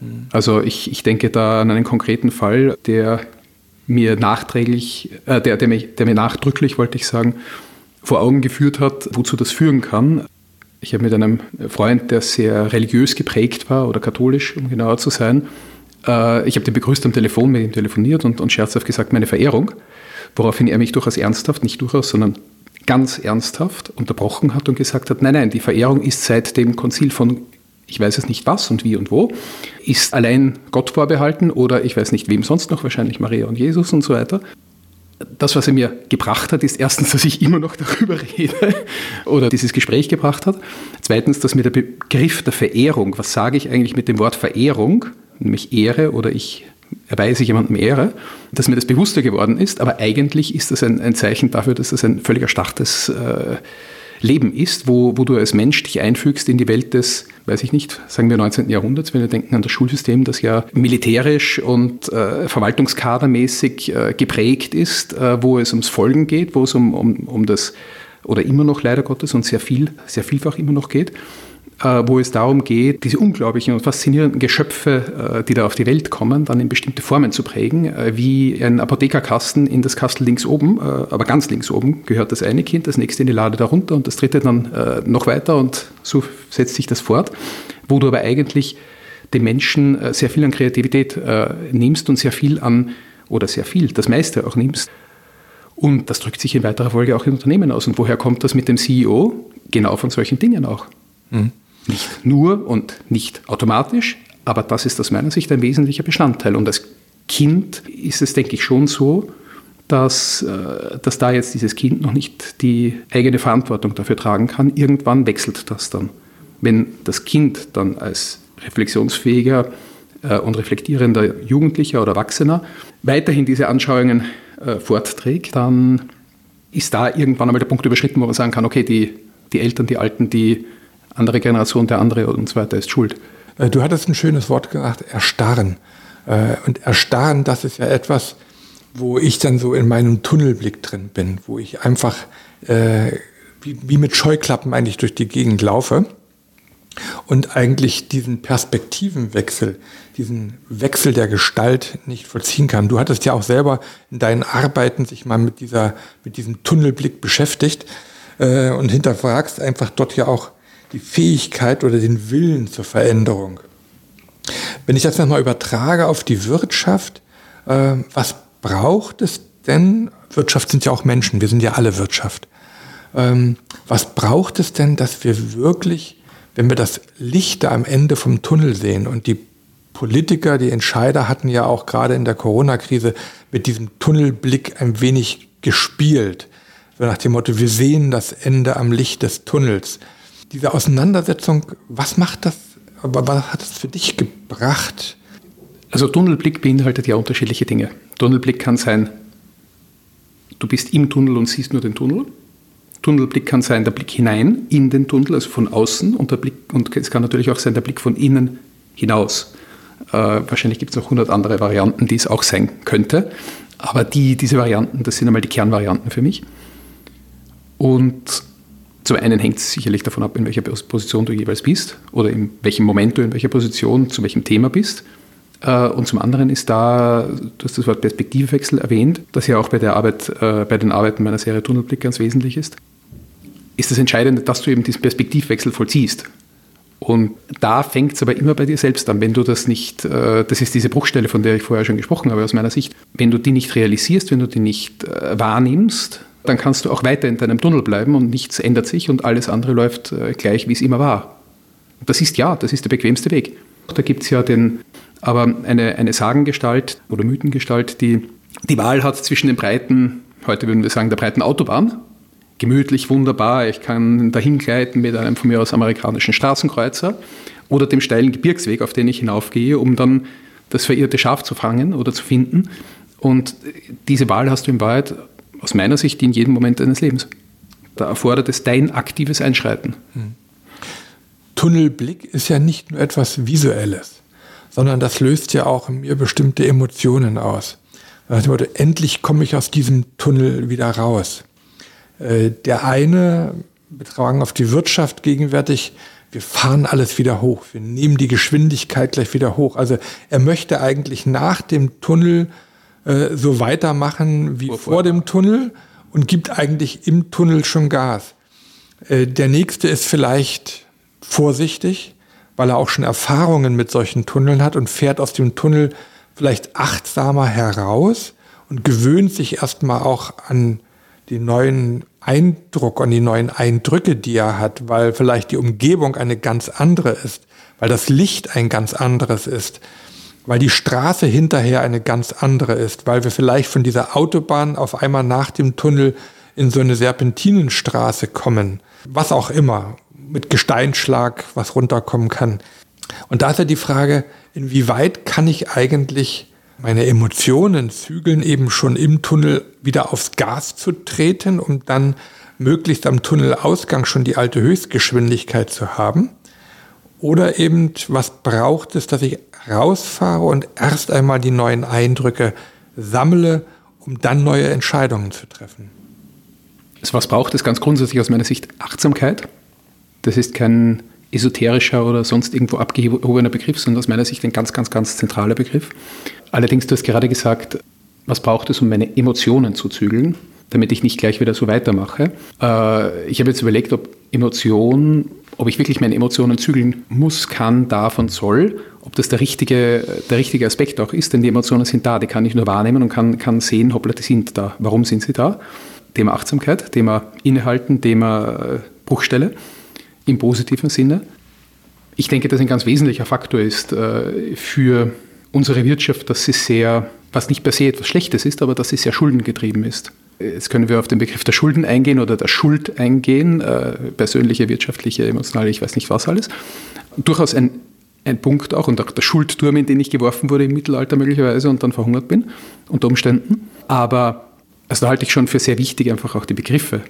Mhm. Also ich, ich denke da an einen konkreten Fall, der mir nachträglich, äh, der, der, mich, der mir nachdrücklich, wollte ich sagen, vor Augen geführt hat, wozu das führen kann. Ich habe mit einem Freund, der sehr religiös geprägt war oder katholisch, um genauer zu sein, äh, ich habe den begrüßt am Telefon, mit ihm telefoniert und, und scherzhaft gesagt, meine Verehrung, woraufhin er mich durchaus ernsthaft, nicht durchaus, sondern ganz ernsthaft unterbrochen hat und gesagt hat, nein, nein, die Verehrung ist seit dem Konzil von ich weiß es nicht was und wie und wo, ist allein Gott vorbehalten oder ich weiß nicht wem sonst noch, wahrscheinlich Maria und Jesus und so weiter. Das, was er mir gebracht hat, ist erstens, dass ich immer noch darüber rede oder dieses Gespräch gebracht hat. Zweitens, dass mir der Begriff der Verehrung, was sage ich eigentlich mit dem Wort Verehrung, nämlich Ehre oder ich erweise jemandem Ehre, dass mir das bewusster geworden ist, aber eigentlich ist das ein, ein Zeichen dafür, dass das ein völlig erstarrtes äh, Leben ist, wo, wo du als Mensch dich einfügst in die Welt des, weiß ich nicht, sagen wir 19. Jahrhunderts, wenn wir denken an das Schulsystem, das ja militärisch und äh, verwaltungskadermäßig äh, geprägt ist, äh, wo es ums Folgen geht, wo es um, um, um das, oder immer noch leider Gottes und sehr viel, sehr vielfach immer noch geht. Äh, wo es darum geht, diese unglaublichen und faszinierenden Geschöpfe, äh, die da auf die Welt kommen, dann in bestimmte Formen zu prägen, äh, wie ein Apothekerkasten in das Kastel links oben, aber ganz links oben gehört das eine Kind, das nächste in die Lade darunter und das dritte dann noch weiter und so setzt sich das fort, wo du aber eigentlich den Menschen sehr viel an Kreativität nimmst und sehr viel an, oder sehr viel, das meiste auch nimmst. Und das drückt sich in weiterer Folge auch in Unternehmen aus. Und woher kommt das mit dem CEO? Genau von solchen Dingen auch. Mhm. Nicht nur und nicht automatisch, aber das ist aus meiner Sicht ein wesentlicher Bestandteil. Und als Kind ist es, denke ich, schon so, dass, äh, dass da jetzt dieses Kind noch nicht die eigene Verantwortung dafür tragen kann. Irgendwann wechselt das dann. Wenn das Kind dann als reflexionsfähiger äh, und reflektierender Jugendlicher oder Erwachsener weiterhin diese Anschauungen äh, fortträgt, dann ist da irgendwann einmal der Punkt überschritten, wo man sagen kann, okay, die, die Eltern, die Alten, die andere Generation, der andere und so weiter ist schuld. Äh, du hattest ein schönes Wort gesagt, erstarren. Äh, und erstarren, das ist ja etwas, wo ich dann so in meinem Tunnelblick drin bin, wo ich einfach äh, wie, wie mit Scheuklappen eigentlich durch die Gegend laufe und eigentlich diesen Perspektivenwechsel, diesen Wechsel der Gestalt nicht vollziehen kann. Du hattest ja auch selber in deinen Arbeiten sich mal mit dieser, mit diesem Tunnelblick beschäftigt äh, und hinterfragst einfach dort ja auch die Fähigkeit oder den Willen zur Veränderung. Wenn ich das nochmal übertrage auf die Wirtschaft, äh, was braucht es denn? Wirtschaft sind ja auch Menschen, wir sind ja alle Wirtschaft. Ähm, was braucht es denn, dass wir wirklich, wenn wir das Licht da am Ende vom Tunnel sehen und die Politiker, die Entscheider hatten ja auch gerade in der Corona-Krise mit diesem Tunnelblick ein wenig gespielt. So nach dem Motto, wir sehen das Ende am Licht des Tunnels diese Auseinandersetzung, was macht das, was hat es für dich gebracht? Also Tunnelblick beinhaltet ja unterschiedliche Dinge. Tunnelblick kann sein, du bist im Tunnel und siehst nur den Tunnel. Tunnelblick kann sein der Blick hinein in den Tunnel, also von außen, und, der Blick, und es kann natürlich auch sein der Blick von innen hinaus. Äh, wahrscheinlich gibt es noch hundert andere Varianten, die es auch sein könnte. Aber die, diese Varianten, das sind einmal die Kernvarianten für mich. Und zum einen hängt es sicherlich davon ab, in welcher Position du jeweils bist oder in welchem Moment du in welcher Position zu welchem Thema bist. Äh, und zum anderen ist da, du hast das Wort Perspektivwechsel erwähnt, das ja auch bei, der Arbeit, äh, bei den Arbeiten meiner Serie Tunnelblick ganz wesentlich ist. Ist das Entscheidende, dass du eben diesen Perspektivwechsel vollziehst. Und da fängt es aber immer bei dir selbst an, wenn du das nicht, äh, das ist diese Bruchstelle, von der ich vorher schon gesprochen habe aus meiner Sicht, wenn du die nicht realisierst, wenn du die nicht wahrnimmst, dann kannst du auch weiter in deinem Tunnel bleiben und nichts ändert sich und alles andere läuft äh, gleich, wie es immer war. Das ist ja, das ist der bequemste Weg. Da gibt es ja den, aber eine, eine Sagengestalt oder Mythengestalt, die die Wahl hat zwischen den breiten, heute würden wir sagen, der breiten Autobahn, gemütlich, wunderbar, ich kann dahin gleiten mit einem von mir aus amerikanischen Straßenkreuzer oder dem steilen Gebirgsweg, auf den ich hinaufgehe, um dann das verirrte Schaf zu fangen oder zu finden. Und diese Wahl hast du in Wahrheit aus meiner Sicht in jedem Moment deines Lebens. Da erfordert es dein aktives Einschreiten. Hm. Tunnelblick ist ja nicht nur etwas Visuelles, sondern das löst ja auch in mir bestimmte Emotionen aus. Also, endlich komme ich aus diesem Tunnel wieder raus. Äh, der eine, betragen auf die Wirtschaft gegenwärtig, wir fahren alles wieder hoch, wir nehmen die Geschwindigkeit gleich wieder hoch. Also er möchte eigentlich nach dem Tunnel äh, so weitermachen wie vor, vor dem Tunnel und gibt eigentlich im Tunnel schon Gas. Äh, der nächste ist vielleicht vorsichtig, weil er auch schon Erfahrungen mit solchen Tunneln hat und fährt aus dem Tunnel vielleicht achtsamer heraus und gewöhnt sich erstmal auch an den neuen Eindruck, an die neuen Eindrücke, die er hat, weil vielleicht die Umgebung eine ganz andere ist, weil das Licht ein ganz anderes ist, weil die Straße hinterher eine ganz andere ist, weil wir vielleicht von dieser Autobahn auf einmal nach dem Tunnel in so eine Serpentinenstraße kommen, was auch immer, mit Gesteinschlag, was runterkommen kann. Und da ist ja die Frage, inwieweit kann ich eigentlich meine Emotionen zügeln, eben schon im Tunnel wieder aufs Gas zu treten, um dann möglichst am Tunnelausgang schon die alte Höchstgeschwindigkeit zu haben? Oder eben, was braucht es, dass ich rausfahre und erst einmal die neuen Eindrücke sammle, um dann neue Entscheidungen zu treffen? Also was braucht es ganz grundsätzlich aus meiner Sicht? Achtsamkeit. Das ist kein esoterischer oder sonst irgendwo abgehobener Begriff, sondern aus meiner Sicht ein ganz, ganz, ganz zentraler Begriff. Allerdings, du hast gerade gesagt, was braucht es, um meine Emotionen zu zügeln, damit ich nicht gleich wieder so weitermache. Äh, ich habe jetzt überlegt, ob Emotion, ob ich wirklich meine Emotionen zügeln muss, kann, darf und soll, ob das der richtige, der richtige Aspekt auch ist, denn die Emotionen sind da, die kann ich nur wahrnehmen und kann, kann sehen, hoppla, die sind da. Warum sind sie da? Thema Achtsamkeit, Thema Innehalten, Thema äh, Bruchstelle im positiven Sinne. Ich denke, dass ein ganz wesentlicher Faktor ist äh, für unsere Wirtschaft, dass sie sehr, was nicht per se etwas Schlechtes ist, aber dass sie sehr schuldengetrieben ist. Jetzt können wir auf den Begriff der Schulden eingehen oder der Schuld eingehen, äh, persönliche, wirtschaftliche, emotionale, ich weiß nicht was alles. Durchaus ein, ein Punkt auch und auch der Schuldturm, in den ich geworfen wurde im Mittelalter möglicherweise und dann verhungert bin, unter Umständen. Aber also da halte ich schon für sehr wichtig, einfach auch die Begriffe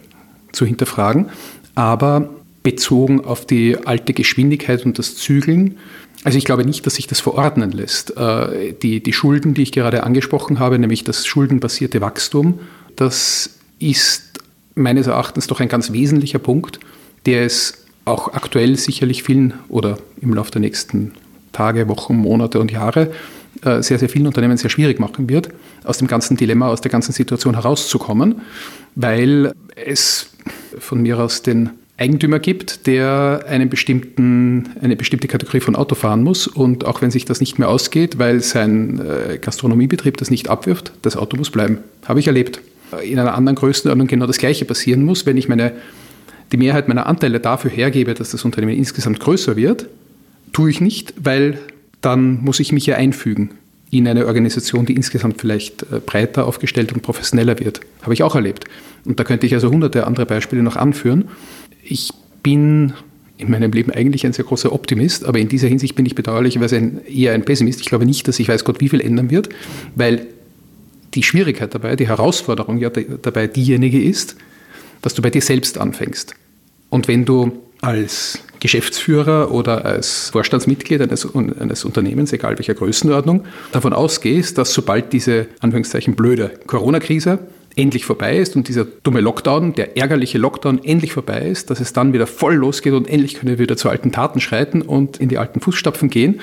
zu hinterfragen. Aber bezogen auf die alte Geschwindigkeit und das Zügeln also ich glaube nicht, dass sich das verordnen lässt. Äh, die, die Schulden, die ich gerade angesprochen habe, nämlich das schuldenbasierte Wachstum, das ist meines Erachtens doch ein ganz wesentlicher Punkt, der es auch aktuell sicherlich vielen oder im Laufe der nächsten Tage, Wochen, Monate und Jahre äh, sehr, sehr vielen Unternehmen sehr schwierig machen wird, aus dem ganzen Dilemma, aus der ganzen Situation herauszukommen, weil es von mir aus den Eigentümer gibt, der einen bestimmten, eine bestimmte Kategorie von Auto fahren muss und auch wenn sich das nicht mehr ausgeht, weil sein äh, Gastronomiebetrieb das nicht abwirft, das Auto muss bleiben. Habe ich erlebt. In einer anderen Größenordnung genau das Gleiche passieren muss, wenn ich meine, die Mehrheit meiner Anteile dafür hergebe, dass das Unternehmen insgesamt größer wird, tue ich nicht, weil dann muss ich mich ja einfügen in eine Organisation, die insgesamt vielleicht äh, breiter aufgestellt und professioneller wird. Habe ich auch erlebt. Und da könnte ich also hunderte andere Beispiele noch anführen. Ich bin in meinem Leben eigentlich ein sehr großer Optimist, aber in dieser Hinsicht bin ich bedauerlicherweise ein, eher ein Pessimist. Ich glaube nicht, dass sich weiß Gott wie viel ändern wird, weil die Schwierigkeit dabei, die Herausforderung ja dabei diejenige ist, dass du bei dir selbst anfängst. Und wenn du als Geschäftsführer oder als Vorstandsmitglied eines, eines, Unternehmens, egal welcher Größenordnung, davon ausgehst, dass sobald diese Anführungszeichen blöde Corona-Krise endlich vorbei ist und dieser dumme Lockdown, der ärgerliche Lockdown endlich vorbei ist, dass es dann wieder voll losgeht und endlich können wir wieder zu alten Taten schreiten und in die alten Fußstapfen gehen,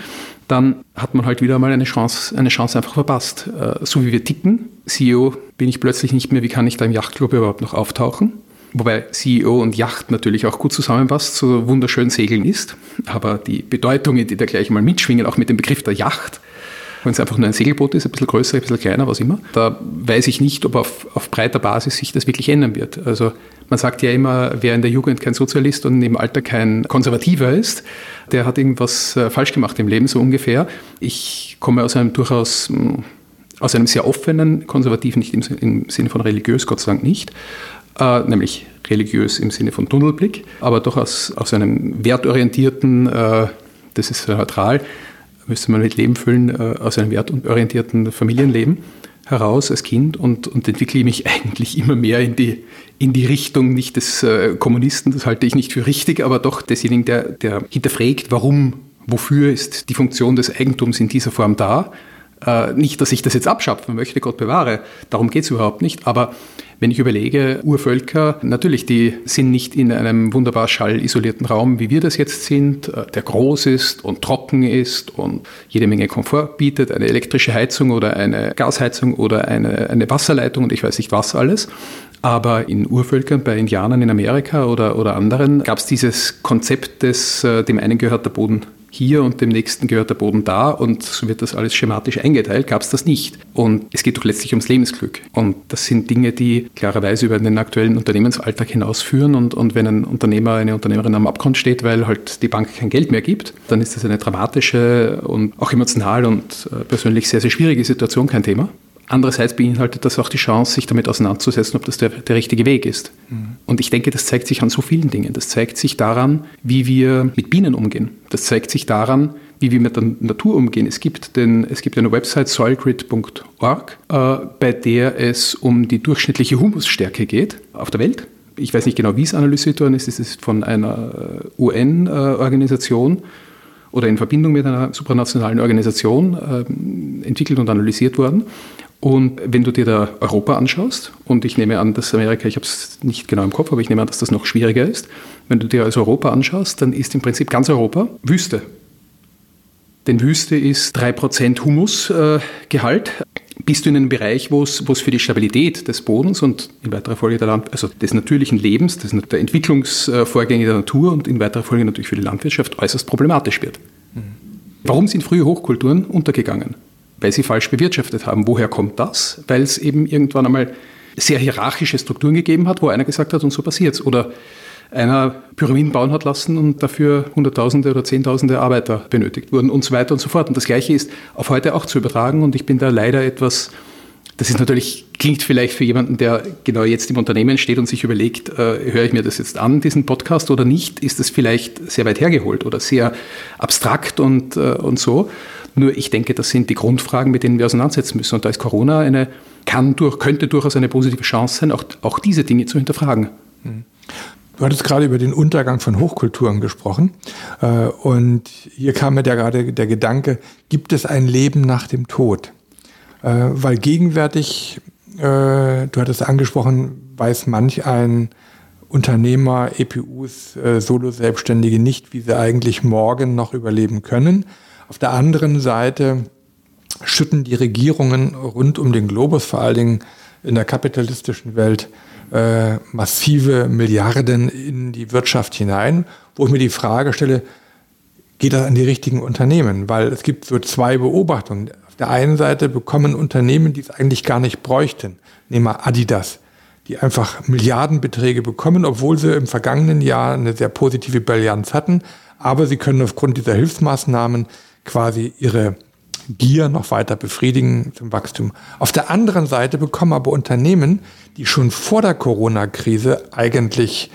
dann hat man halt wieder mal eine Chance, eine Chance einfach verpasst. Äh, so wie wir ticken, CEO bin ich plötzlich nicht mehr, wie kann ich da im Yachtclub überhaupt noch auftauchen? Wobei CEO und Yacht natürlich auch gut zusammenpasst, so wunderschön Segeln ist. Aber die Bedeutungen, die da gleich mal mitschwingen, auch mit dem Begriff der Yacht, wenn es einfach nur ein Segelboot ist, ein bisschen größer, ein bisschen kleiner, was immer. Da weiß ich nicht, ob auf, auf breiter Basis sich das wirklich ändern wird. Also man sagt ja immer, wer in der Jugend kein Sozialist und im Alter kein Konservativer ist, der hat irgendwas äh, falsch gemacht im Leben, so ungefähr. Ich komme aus einem durchaus hm, aus einem sehr offenen, konservativen, nicht im, im Sinne von religiös, Gott sei Dank nicht, äh, nämlich religiös im Sinne von Tunnelblick, aber doch aus, aus einem wertorientierten, äh, das ist neutral, müsste man mit Leben füllen, äh, aus einem wertorientierten Familienleben heraus als Kind und, und entwickle mich eigentlich immer mehr in die, in die Richtung nicht des äh, Kommunisten, das halte ich nicht für richtig, aber doch desjenigen, der, der hinterfragt, warum, wofür ist die Funktion des Eigentums in dieser Form da. Äh, nicht, dass ich das jetzt abschaffen möchte, Gott bewahre, darum geht es überhaupt nicht, aber wenn ich überlege, Urvölker, natürlich, die sind nicht in einem wunderbar schallisolierten Raum, wie wir das jetzt sind, äh, der groß ist und trocken ist und jede Menge Komfort bietet, eine elektrische Heizung oder eine Gasheizung oder eine, eine Wasserleitung und ich weiß nicht was alles. Aber in Urvölkern, bei Indianern in Amerika oder, oder anderen, gab es dieses Konzept des, äh, dem einen gehört der Boden hier und dem nächsten gehört der Boden da und so wird das alles schematisch eingeteilt, gab es das nicht. Und es geht doch letztlich ums Lebensglück. Und das sind Dinge, die klarerweise über den aktuellen Unternehmensalltag hinausführen. Und, und wenn ein Unternehmer, eine Unternehmerin am Abgrund steht, weil halt die Bank kein Geld mehr gibt, dann ist das eine dramatische und auch emotional und äh, persönlich sehr, sehr schwierige Situation, kein Thema. Andererseits beinhaltet das auch die Chance, sich damit auseinanderzusetzen, ob das der, der richtige Weg ist. Mhm. Und ich denke, das zeigt sich an so vielen Dingen. Das zeigt sich daran, wie wir mit Bienen umgehen. Das zeigt sich daran, wie wir mit der Natur umgehen. Es gibt, den, es gibt eine Website soilgrid.org, äh, bei der es um die durchschnittliche Humusstärke geht auf der Welt. Ich weiß nicht genau, wie es analysiert worden ist. Es ist von einer äh, UN-Organisation oder in Verbindung mit einer supranationalen Organisation äh, entwickelt und analysiert worden. Und wenn du dir da Europa anschaust, und ich nehme an, dass Amerika, ich habe es nicht genau im Kopf, aber ich nehme an, dass das noch schwieriger ist, wenn du dir also Europa anschaust, dann ist im Prinzip ganz Europa Wüste. Denn Wüste ist 3% Humusgehalt. Bist du in einem Bereich, wo es, wo es für die Stabilität des Bodens und in weiterer Folge der Land, also des natürlichen Lebens, des, der Entwicklungsvorgänge der Natur und in weiterer Folge natürlich für die Landwirtschaft äußerst problematisch wird. Mhm. Warum sind frühe Hochkulturen untergegangen? Weil sie falsch bewirtschaftet haben. Woher kommt das? Weil es eben irgendwann einmal sehr hierarchische Strukturen gegeben hat, wo einer gesagt hat, und so passiert es. Oder einer Pyramiden bauen hat lassen und dafür Hunderttausende oder Zehntausende Arbeiter benötigt wurden und so weiter und so fort. Und das Gleiche ist auf heute auch zu übertragen und ich bin da leider etwas, das ist natürlich, klingt vielleicht für jemanden, der genau jetzt im Unternehmen steht und sich überlegt, äh, höre ich mir das jetzt an, diesen Podcast oder nicht, ist das vielleicht sehr weit hergeholt oder sehr abstrakt und, äh, und so. Nur ich denke, das sind die Grundfragen, mit denen wir auseinandersetzen müssen. Und da ist Corona eine, kann durch, könnte durchaus eine positive Chance sein, auch, auch diese Dinge zu hinterfragen. Du hattest gerade über den Untergang von Hochkulturen gesprochen. Äh, und hier kam mir ja gerade der Gedanke, gibt es ein Leben nach dem Tod? Äh, weil gegenwärtig, äh, du hattest angesprochen, weiß manch ein Unternehmer, EPUs, Solo-Selbstständige nicht, wie sie eigentlich morgen noch überleben können. Auf der anderen Seite schütten die Regierungen rund um den Globus, vor allen Dingen in der kapitalistischen Welt, äh, massive Milliarden in die Wirtschaft hinein, wo ich mir die Frage stelle, geht das an die richtigen Unternehmen? Weil es gibt so zwei Beobachtungen. Auf der einen Seite bekommen Unternehmen, die es eigentlich gar nicht bräuchten, nehmen wir Adidas, die einfach Milliardenbeträge bekommen, obwohl sie im vergangenen Jahr eine sehr positive Bilanz hatten. Aber sie können aufgrund dieser Hilfsmaßnahmen quasi ihre Gier noch weiter befriedigen zum Wachstum. Auf der anderen Seite bekommen aber Unternehmen, die schon vor der Corona-Krise eigentlich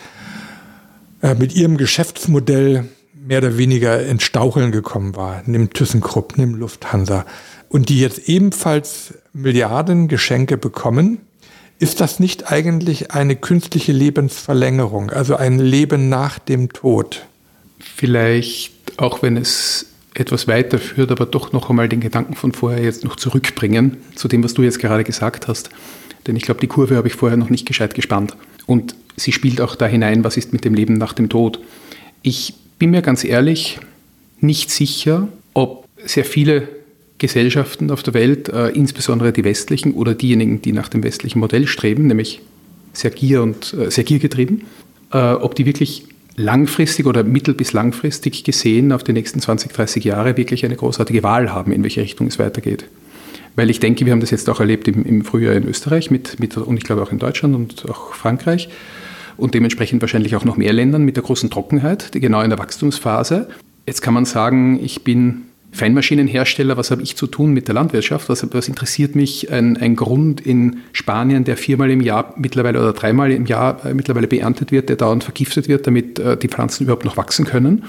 äh, mit ihrem Geschäftsmodell mehr oder weniger ins Staucheln gekommen war, nimm ThyssenKrupp, nimm Lufthansa, und die jetzt ebenfalls Milliarden Geschenke bekommen, ist das nicht eigentlich eine künstliche Lebensverlängerung, also ein Leben nach dem Tod? Vielleicht, auch wenn es etwas weiterführt, aber doch noch einmal den Gedanken von vorher jetzt noch zurückbringen zu dem, was du jetzt gerade gesagt hast. Denn ich glaube, die Kurve habe ich vorher noch nicht gescheit gespannt. Und sie spielt auch da hinein, was ist mit dem Leben nach dem Tod. Ich bin mir ganz ehrlich nicht sicher, ob sehr viele Gesellschaften auf der Welt, äh, insbesondere die westlichen oder diejenigen, die nach dem westlichen Modell streben, nämlich sehr gier und äh, sehr giergetrieben, äh, ob die wirklich langfristig oder mittel- bis langfristig gesehen auf die nächsten 20, 30 Jahre wirklich eine großartige Wahl haben, in welche Richtung es weitergeht. Weil ich denke, wir haben das jetzt auch erlebt im, Frühjahr in Österreich mit, mit, und ich glaube auch in Deutschland und auch Frankreich und dementsprechend wahrscheinlich auch noch mehr Ländern mit der großen Trockenheit, genau in der Wachstumsphase. Jetzt kann man sagen, ich bin Feinmaschinenhersteller, was habe ich zu tun mit der Landwirtschaft? Was, was interessiert mich ein, ein, Grund in Spanien, der viermal im Jahr mittlerweile oder dreimal im Jahr äh, mittlerweile beerntet wird, der dauernd vergiftet wird, damit äh, die Pflanzen überhaupt noch wachsen können?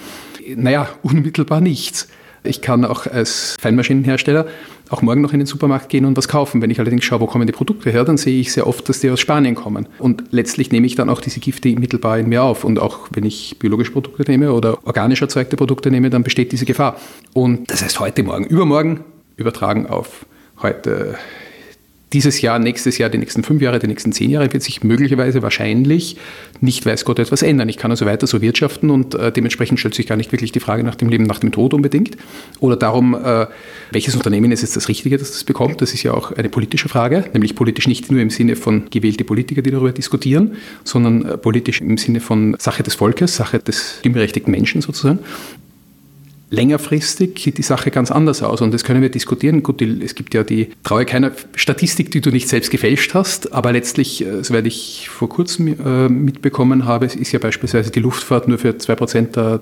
Naja, unmittelbar nichts. Ich kann auch als Feinmaschinenhersteller auch morgen noch in den Supermarkt gehen und was kaufen. Wenn ich allerdings schaue, wo kommen die Produkte her, dann sehe ich sehr oft, dass die aus Spanien kommen. Und letztlich nehme ich dann auch diese Gifte mittelbar in mir auf. Und auch wenn ich biologische Produkte nehme oder organisch erzeugte Produkte nehme, dann besteht diese Gefahr. Und das heißt heute, morgen, übermorgen übertragen auf heute dieses Jahr, nächstes Jahr, die nächsten fünf Jahre, die nächsten zehn Jahre wird sich möglicherweise wahrscheinlich nicht weiß Gott etwas ändern. Ich kann also weiter so wirtschaften und äh, dementsprechend stellt sich gar nicht wirklich die Frage nach dem Leben nach dem Tod unbedingt oder darum, äh, welches Unternehmen ist jetzt das Richtige, das das bekommt. Das ist ja auch eine politische Frage, nämlich politisch nicht nur im Sinne von gewählte Politiker, die darüber diskutieren, sondern äh, politisch im Sinne von Sache des Volkes, Sache des stimmberechtigten Menschen sozusagen längerfristig sieht die Sache ganz anders aus und das können wir diskutieren. Gut, es gibt ja die, traue keiner Statistik, die du nicht selbst gefälscht hast, aber letztlich, äh, soweit ich vor kurzem äh, mitbekommen habe, ist ja beispielsweise die Luftfahrt nur für 2% der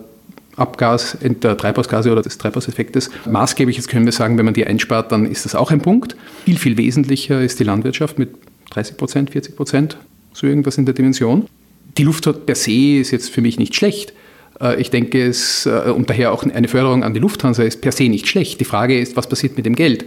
Abgas, der Treibhausgase oder des Treibhauseffektes maßgeblich. Jetzt können wir sagen, wenn man die einspart, dann ist das auch ein Punkt. Viel, viel wesentlicher ist die Landwirtschaft mit 30 Prozent, 40 Prozent, so irgendwas in der Dimension. Die Luftfahrt per se ist jetzt für mich nicht schlecht. Äh, ich denke, es, äh, und daher auch eine Förderung an die Lufthansa ist per se nicht schlecht. Die Frage ist, was passiert mit dem Geld?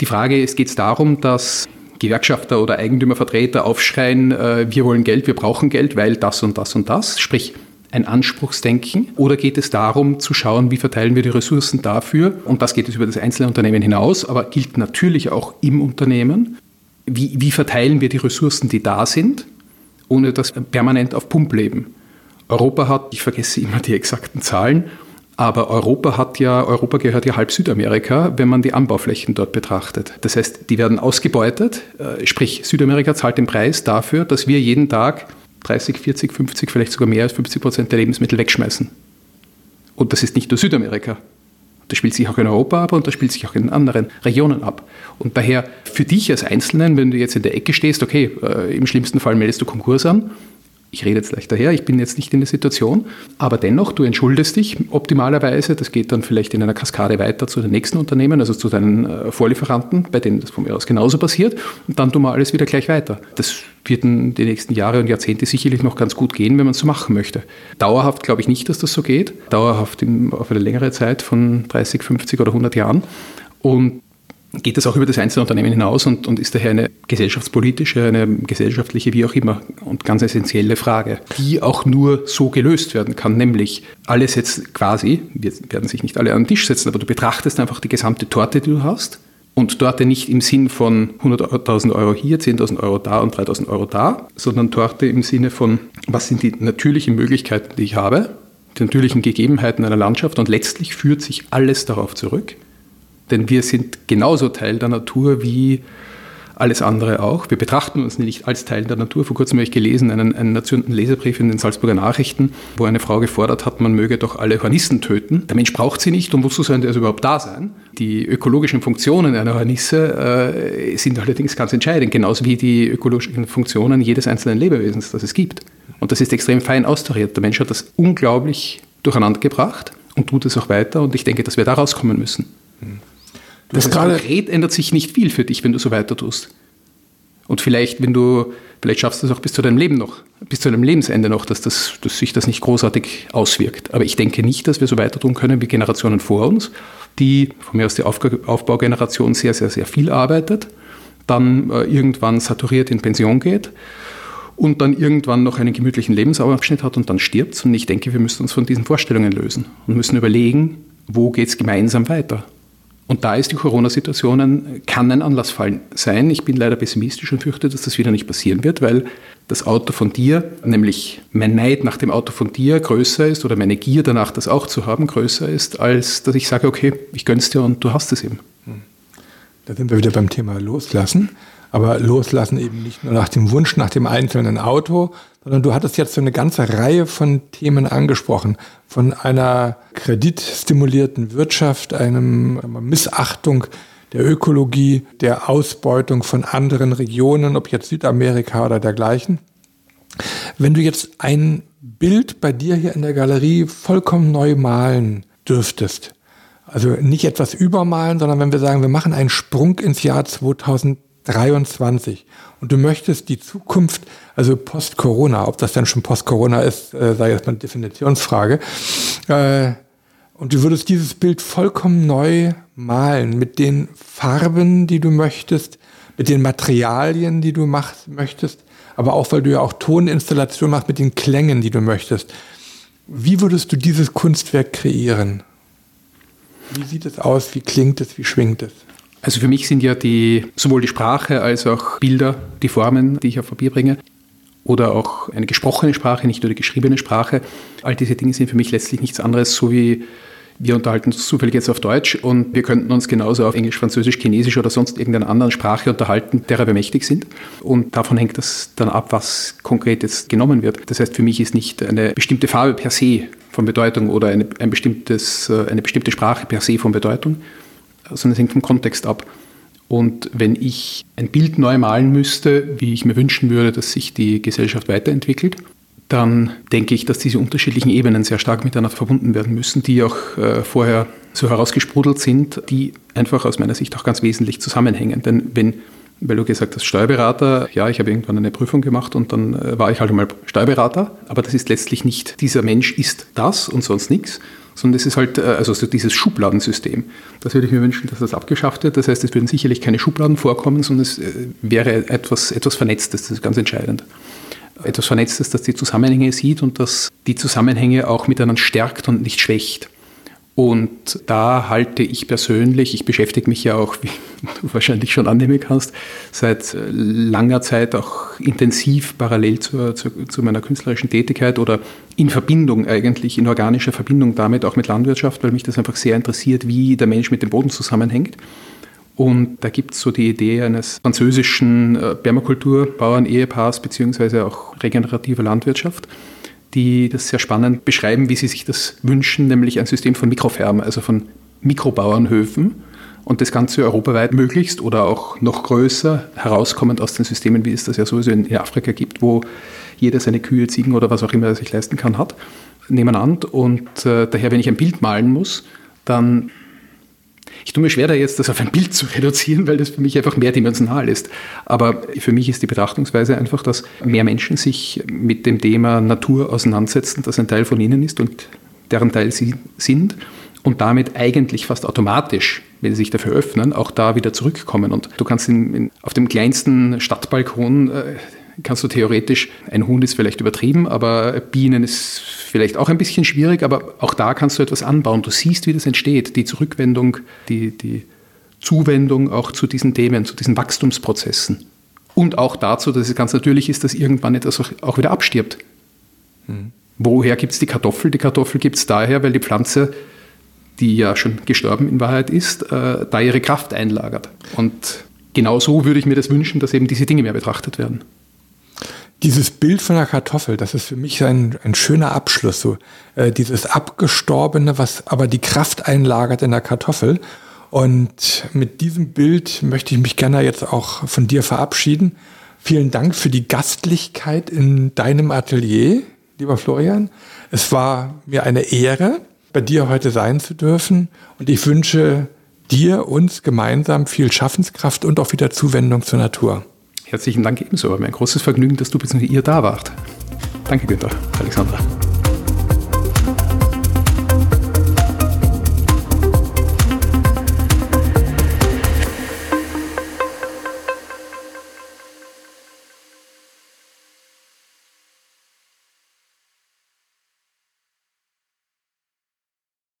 Die Frage ist, geht es darum, dass Gewerkschafter oder Eigentümervertreter aufschreien, äh, wir wollen Geld, wir brauchen Geld, weil das und das und das, sprich ein Anspruchsdenken? Oder geht es darum zu schauen, wie verteilen wir die Ressourcen dafür? Und das geht es über das einzelne Unternehmen hinaus, aber gilt natürlich auch im Unternehmen. Wie, wie verteilen wir die Ressourcen, die da sind, ohne dass permanent auf Pump leben? Europa hat, ich vergesse immer die exakten Zahlen, aber Europa hat ja, Europa gehört ja halb Südamerika, wenn man die Anbauflächen dort betrachtet. Das heißt, die werden ausgebeutet, äh, sprich Südamerika zahlt den Preis dafür, dass wir jeden Tag 30, 40, 50, vielleicht sogar mehr als 50 Prozent der Lebensmittel wegschmeißen. Und das ist nicht nur Südamerika. Das spielt sich auch in Europa ab und das spielt sich auch in anderen Regionen ab. Und daher für dich als Einzelnen, wenn du jetzt in der Ecke stehst, okay, äh, im schlimmsten Fall meldest du Konkurs an, ich rede jetzt leicht daher, ich bin jetzt nicht in der Situation, aber dennoch, du entschuldest dich optimalerweise, das geht dann vielleicht in einer Kaskade weiter zu den nächsten Unternehmen, also zu deinen äh, Vorlieferanten, bei denen das von mir aus genauso passiert, und dann tun wir alles wieder gleich weiter. Das wird in die nächsten Jahre und Jahrzehnte sicherlich noch ganz gut gehen, wenn man es so machen möchte. Dauerhaft glaube ich nicht, dass das so geht, dauerhaft auf eine längere Zeit von 30, 50 oder 100 Jahren. Und geht das auch über das einzelne Unternehmen hinaus und, und ist daher eine gesellschaftspolitische, eine gesellschaftliche, wie auch immer, und ganz essentielle Frage, die auch nur so gelöst werden kann, nämlich alles jetzt quasi, wir werden sich nicht alle an den Tisch setzen, aber du betrachtest einfach die gesamte Torte, die du hast und Torte nicht im Sinn von 100.000 Euro hier, 10.000 Euro da und 3.000 Euro da, sondern Torte im Sinne von, was sind die natürlichen Möglichkeiten, die ich habe, die natürlichen Gegebenheiten einer Landschaft und letztlich führt sich alles darauf zurück, denn wir sind genauso Teil der Natur wie alles andere auch. Wir betrachten uns nicht als Teil der Natur. Vor kurzem habe ich gelesen einen, einen erzürnten Leserbrief in den Salzburger Nachrichten, wo eine Frau gefordert hat, man möge doch alle Hornissen töten. Der Mensch braucht sie nicht und wozu sollen die also überhaupt da sein? Die ökologischen Funktionen einer Hornisse äh, sind allerdings ganz entscheidend, genauso wie die ökologischen Funktionen jedes einzelnen Lebewesens, das es gibt. Und das ist extrem fein austariert. Der Mensch hat das unglaublich durcheinander gebracht und tut es auch weiter und ich denke, dass wir da rauskommen müssen. Mhm. Das konkret ändert sich nicht viel für dich, wenn du so weiter tust. Und vielleicht, wenn du, vielleicht schaffst du es auch bis zu deinem Leben noch, bis zu deinem Lebensende noch, dass, das, dass sich das nicht großartig auswirkt. Aber ich denke nicht, dass wir so weiter tun können wie Generationen vor uns, die von mir aus die Aufbaugeneration sehr, sehr, sehr viel arbeitet, dann äh, irgendwann saturiert in Pension geht und dann irgendwann noch einen gemütlichen Lebensabschnitt hat und dann stirbt. Und ich denke, wir müssen uns von diesen Vorstellungen lösen und müssen überlegen, wo geht es gemeinsam weiter. Und da ist die Corona-Situation, kann ein Anlassfall sein. Ich bin leider pessimistisch und fürchte, dass das wieder nicht passieren wird, weil das Auto von dir, nämlich mein Neid nach dem Auto von dir größer ist oder meine Gier danach, das auch zu haben, größer ist, als dass ich sage, okay, ich gönn's dir und du hast es eben. Da sind wir wieder beim Thema Loslassen. Aber loslassen eben nicht nur nach dem Wunsch nach dem einzelnen Auto, sondern du hattest jetzt so eine ganze Reihe von Themen angesprochen. Von einer kreditstimulierten Wirtschaft, einem Missachtung der Ökologie, der Ausbeutung von anderen Regionen, ob jetzt Südamerika oder dergleichen. Wenn du jetzt ein Bild bei dir hier in der Galerie vollkommen neu malen dürftest, also nicht etwas übermalen, sondern wenn wir sagen, wir machen einen Sprung ins Jahr 2023 und du möchtest die Zukunft, also post-Corona, ob das dann schon post-Corona ist, äh, sei jetzt mal eine Definitionsfrage, äh, und du würdest dieses Bild vollkommen neu malen mit den Farben, die du möchtest, mit den Materialien, die du machst, möchtest, aber auch, weil du ja auch Toninstallation machst mit den Klängen, die du möchtest. Wie würdest du dieses Kunstwerk kreieren? Wie sieht es aus? Wie klingt es? Wie schwingt es? Also für mich sind ja die, sowohl die Sprache als auch Bilder, die Formen, die ich auf Papier bringe, oder auch eine gesprochene Sprache, nicht nur die geschriebene Sprache. All diese Dinge sind für mich letztlich nichts anderes, so wie wir unterhalten uns zufällig jetzt auf Deutsch und wir könnten uns genauso auf Englisch, Französisch, Chinesisch oder sonst irgendeiner anderen Sprache unterhalten, derer wir mächtig sind. Und davon hängt das dann ab, was konkret jetzt genommen wird. Das heißt, für mich ist nicht eine bestimmte Farbe per se von Bedeutung oder eine, ein bestimmtes, äh, eine bestimmte Sprache per se von Bedeutung, sondern es hängt vom Kontext ab. Und wenn ich ein Bild neu malen müsste, wie ich mir wünschen würde, dass sich die Gesellschaft weiterentwickelt, dann denke ich, dass diese unterschiedlichen Ebenen sehr stark miteinander verbunden werden müssen, die auch äh, vorher so herausgesprudelt sind, die einfach aus meiner Sicht auch ganz wesentlich zusammenhängen. Denn wenn, weil du gesagt hast, Steuerberater, ja, ich habe irgendwann eine Prüfung gemacht und dann äh, war ich halt einmal Steuerberater, aber das ist letztlich nicht, dieser Mensch ist das und sonst nichts, sondern es ist halt, äh, also so dieses Schubladensystem. Das würde ich mir wünschen, dass das abgeschafft wird. Das heißt, es würden sicherlich keine Schubladen vorkommen, sondern es äh, wäre etwas, etwas Vernetztes, das ist ganz entscheidend etwas Vernetztes, das die Zusammenhänge sieht und das die Zusammenhänge auch miteinander stärkt und nicht schwächt. Und da halte ich persönlich, ich beschäftige mich ja auch, wie du wahrscheinlich schon annehmen kannst, seit langer Zeit auch intensiv parallel zur, zur, zu meiner künstlerischen Tätigkeit oder in Verbindung eigentlich, in organischer Verbindung damit auch mit Landwirtschaft, weil mich das einfach sehr interessiert, wie der Mensch mit dem Boden zusammenhängt. Und da gibt es so die Idee eines französischen äh, Permakulturbauern-Ehepaars beziehungsweise auch regenerativer Landwirtschaft, die das sehr spannend beschreiben, wie sie sich das wünschen, nämlich ein System von Mikrofermen, also von Mikrobauernhöfen und das Ganze europaweit möglichst oder auch noch größer herauskommend aus den Systemen, wie es das ja sowieso in Afrika gibt, wo jeder seine Kühe, Ziegen oder was auch immer er sich leisten kann, hat, nebeneinander. Und äh, daher, wenn ich ein Bild malen muss, dann ich tue mir schwer, da jetzt das auf ein Bild zu reduzieren, weil das für mich einfach mehrdimensional ist. Aber für mich ist die Betrachtungsweise einfach, dass mehr Menschen sich mit dem Thema Natur auseinandersetzen, dass ein Teil von ihnen ist und deren Teil sie sind und damit eigentlich fast automatisch, wenn sie sich dafür öffnen, auch da wieder zurückkommen. Und du kannst in, in, auf dem kleinsten Stadtbalkon äh, kannst du theoretisch, ein Huhn ist vielleicht übertrieben, aber Bienen ist vielleicht auch ein bisschen schwierig, aber auch da kannst du etwas anbauen. Du siehst, wie das entsteht, die Zurückwendung, die, die Zuwendung auch zu diesen Themen, zu diesen Wachstumsprozessen. Und auch dazu, dass es ganz natürlich ist, dass irgendwann etwas auch wieder abstirbt. Mhm. Woher gibt es die Kartoffel? Die Kartoffel gibt es daher, weil die Pflanze, die ja schon gestorben in Wahrheit ist, äh, da ihre Kraft einlagert. Und genau so würde ich mir das wünschen, dass eben diese Dinge mehr betrachtet werden. Dieses Bild von der Kartoffel, das ist für mich ein, ein schöner Abschluss. So, äh, dieses Abgestorbene, was aber die Kraft einlagert in der Kartoffel. Und mit diesem Bild möchte ich mich gerne jetzt auch von dir verabschieden. Vielen Dank für die Gastlichkeit in deinem Atelier, lieber Florian. Es war mir eine Ehre, bei dir heute sein zu dürfen. Und ich wünsche dir, uns gemeinsam viel Schaffenskraft und auch wieder Zuwendung zur Natur. Herzlichen Dank ebenso. War mir ein großes Vergnügen, dass du bzw. ihr da wart. Danke, Günther, Alexandra.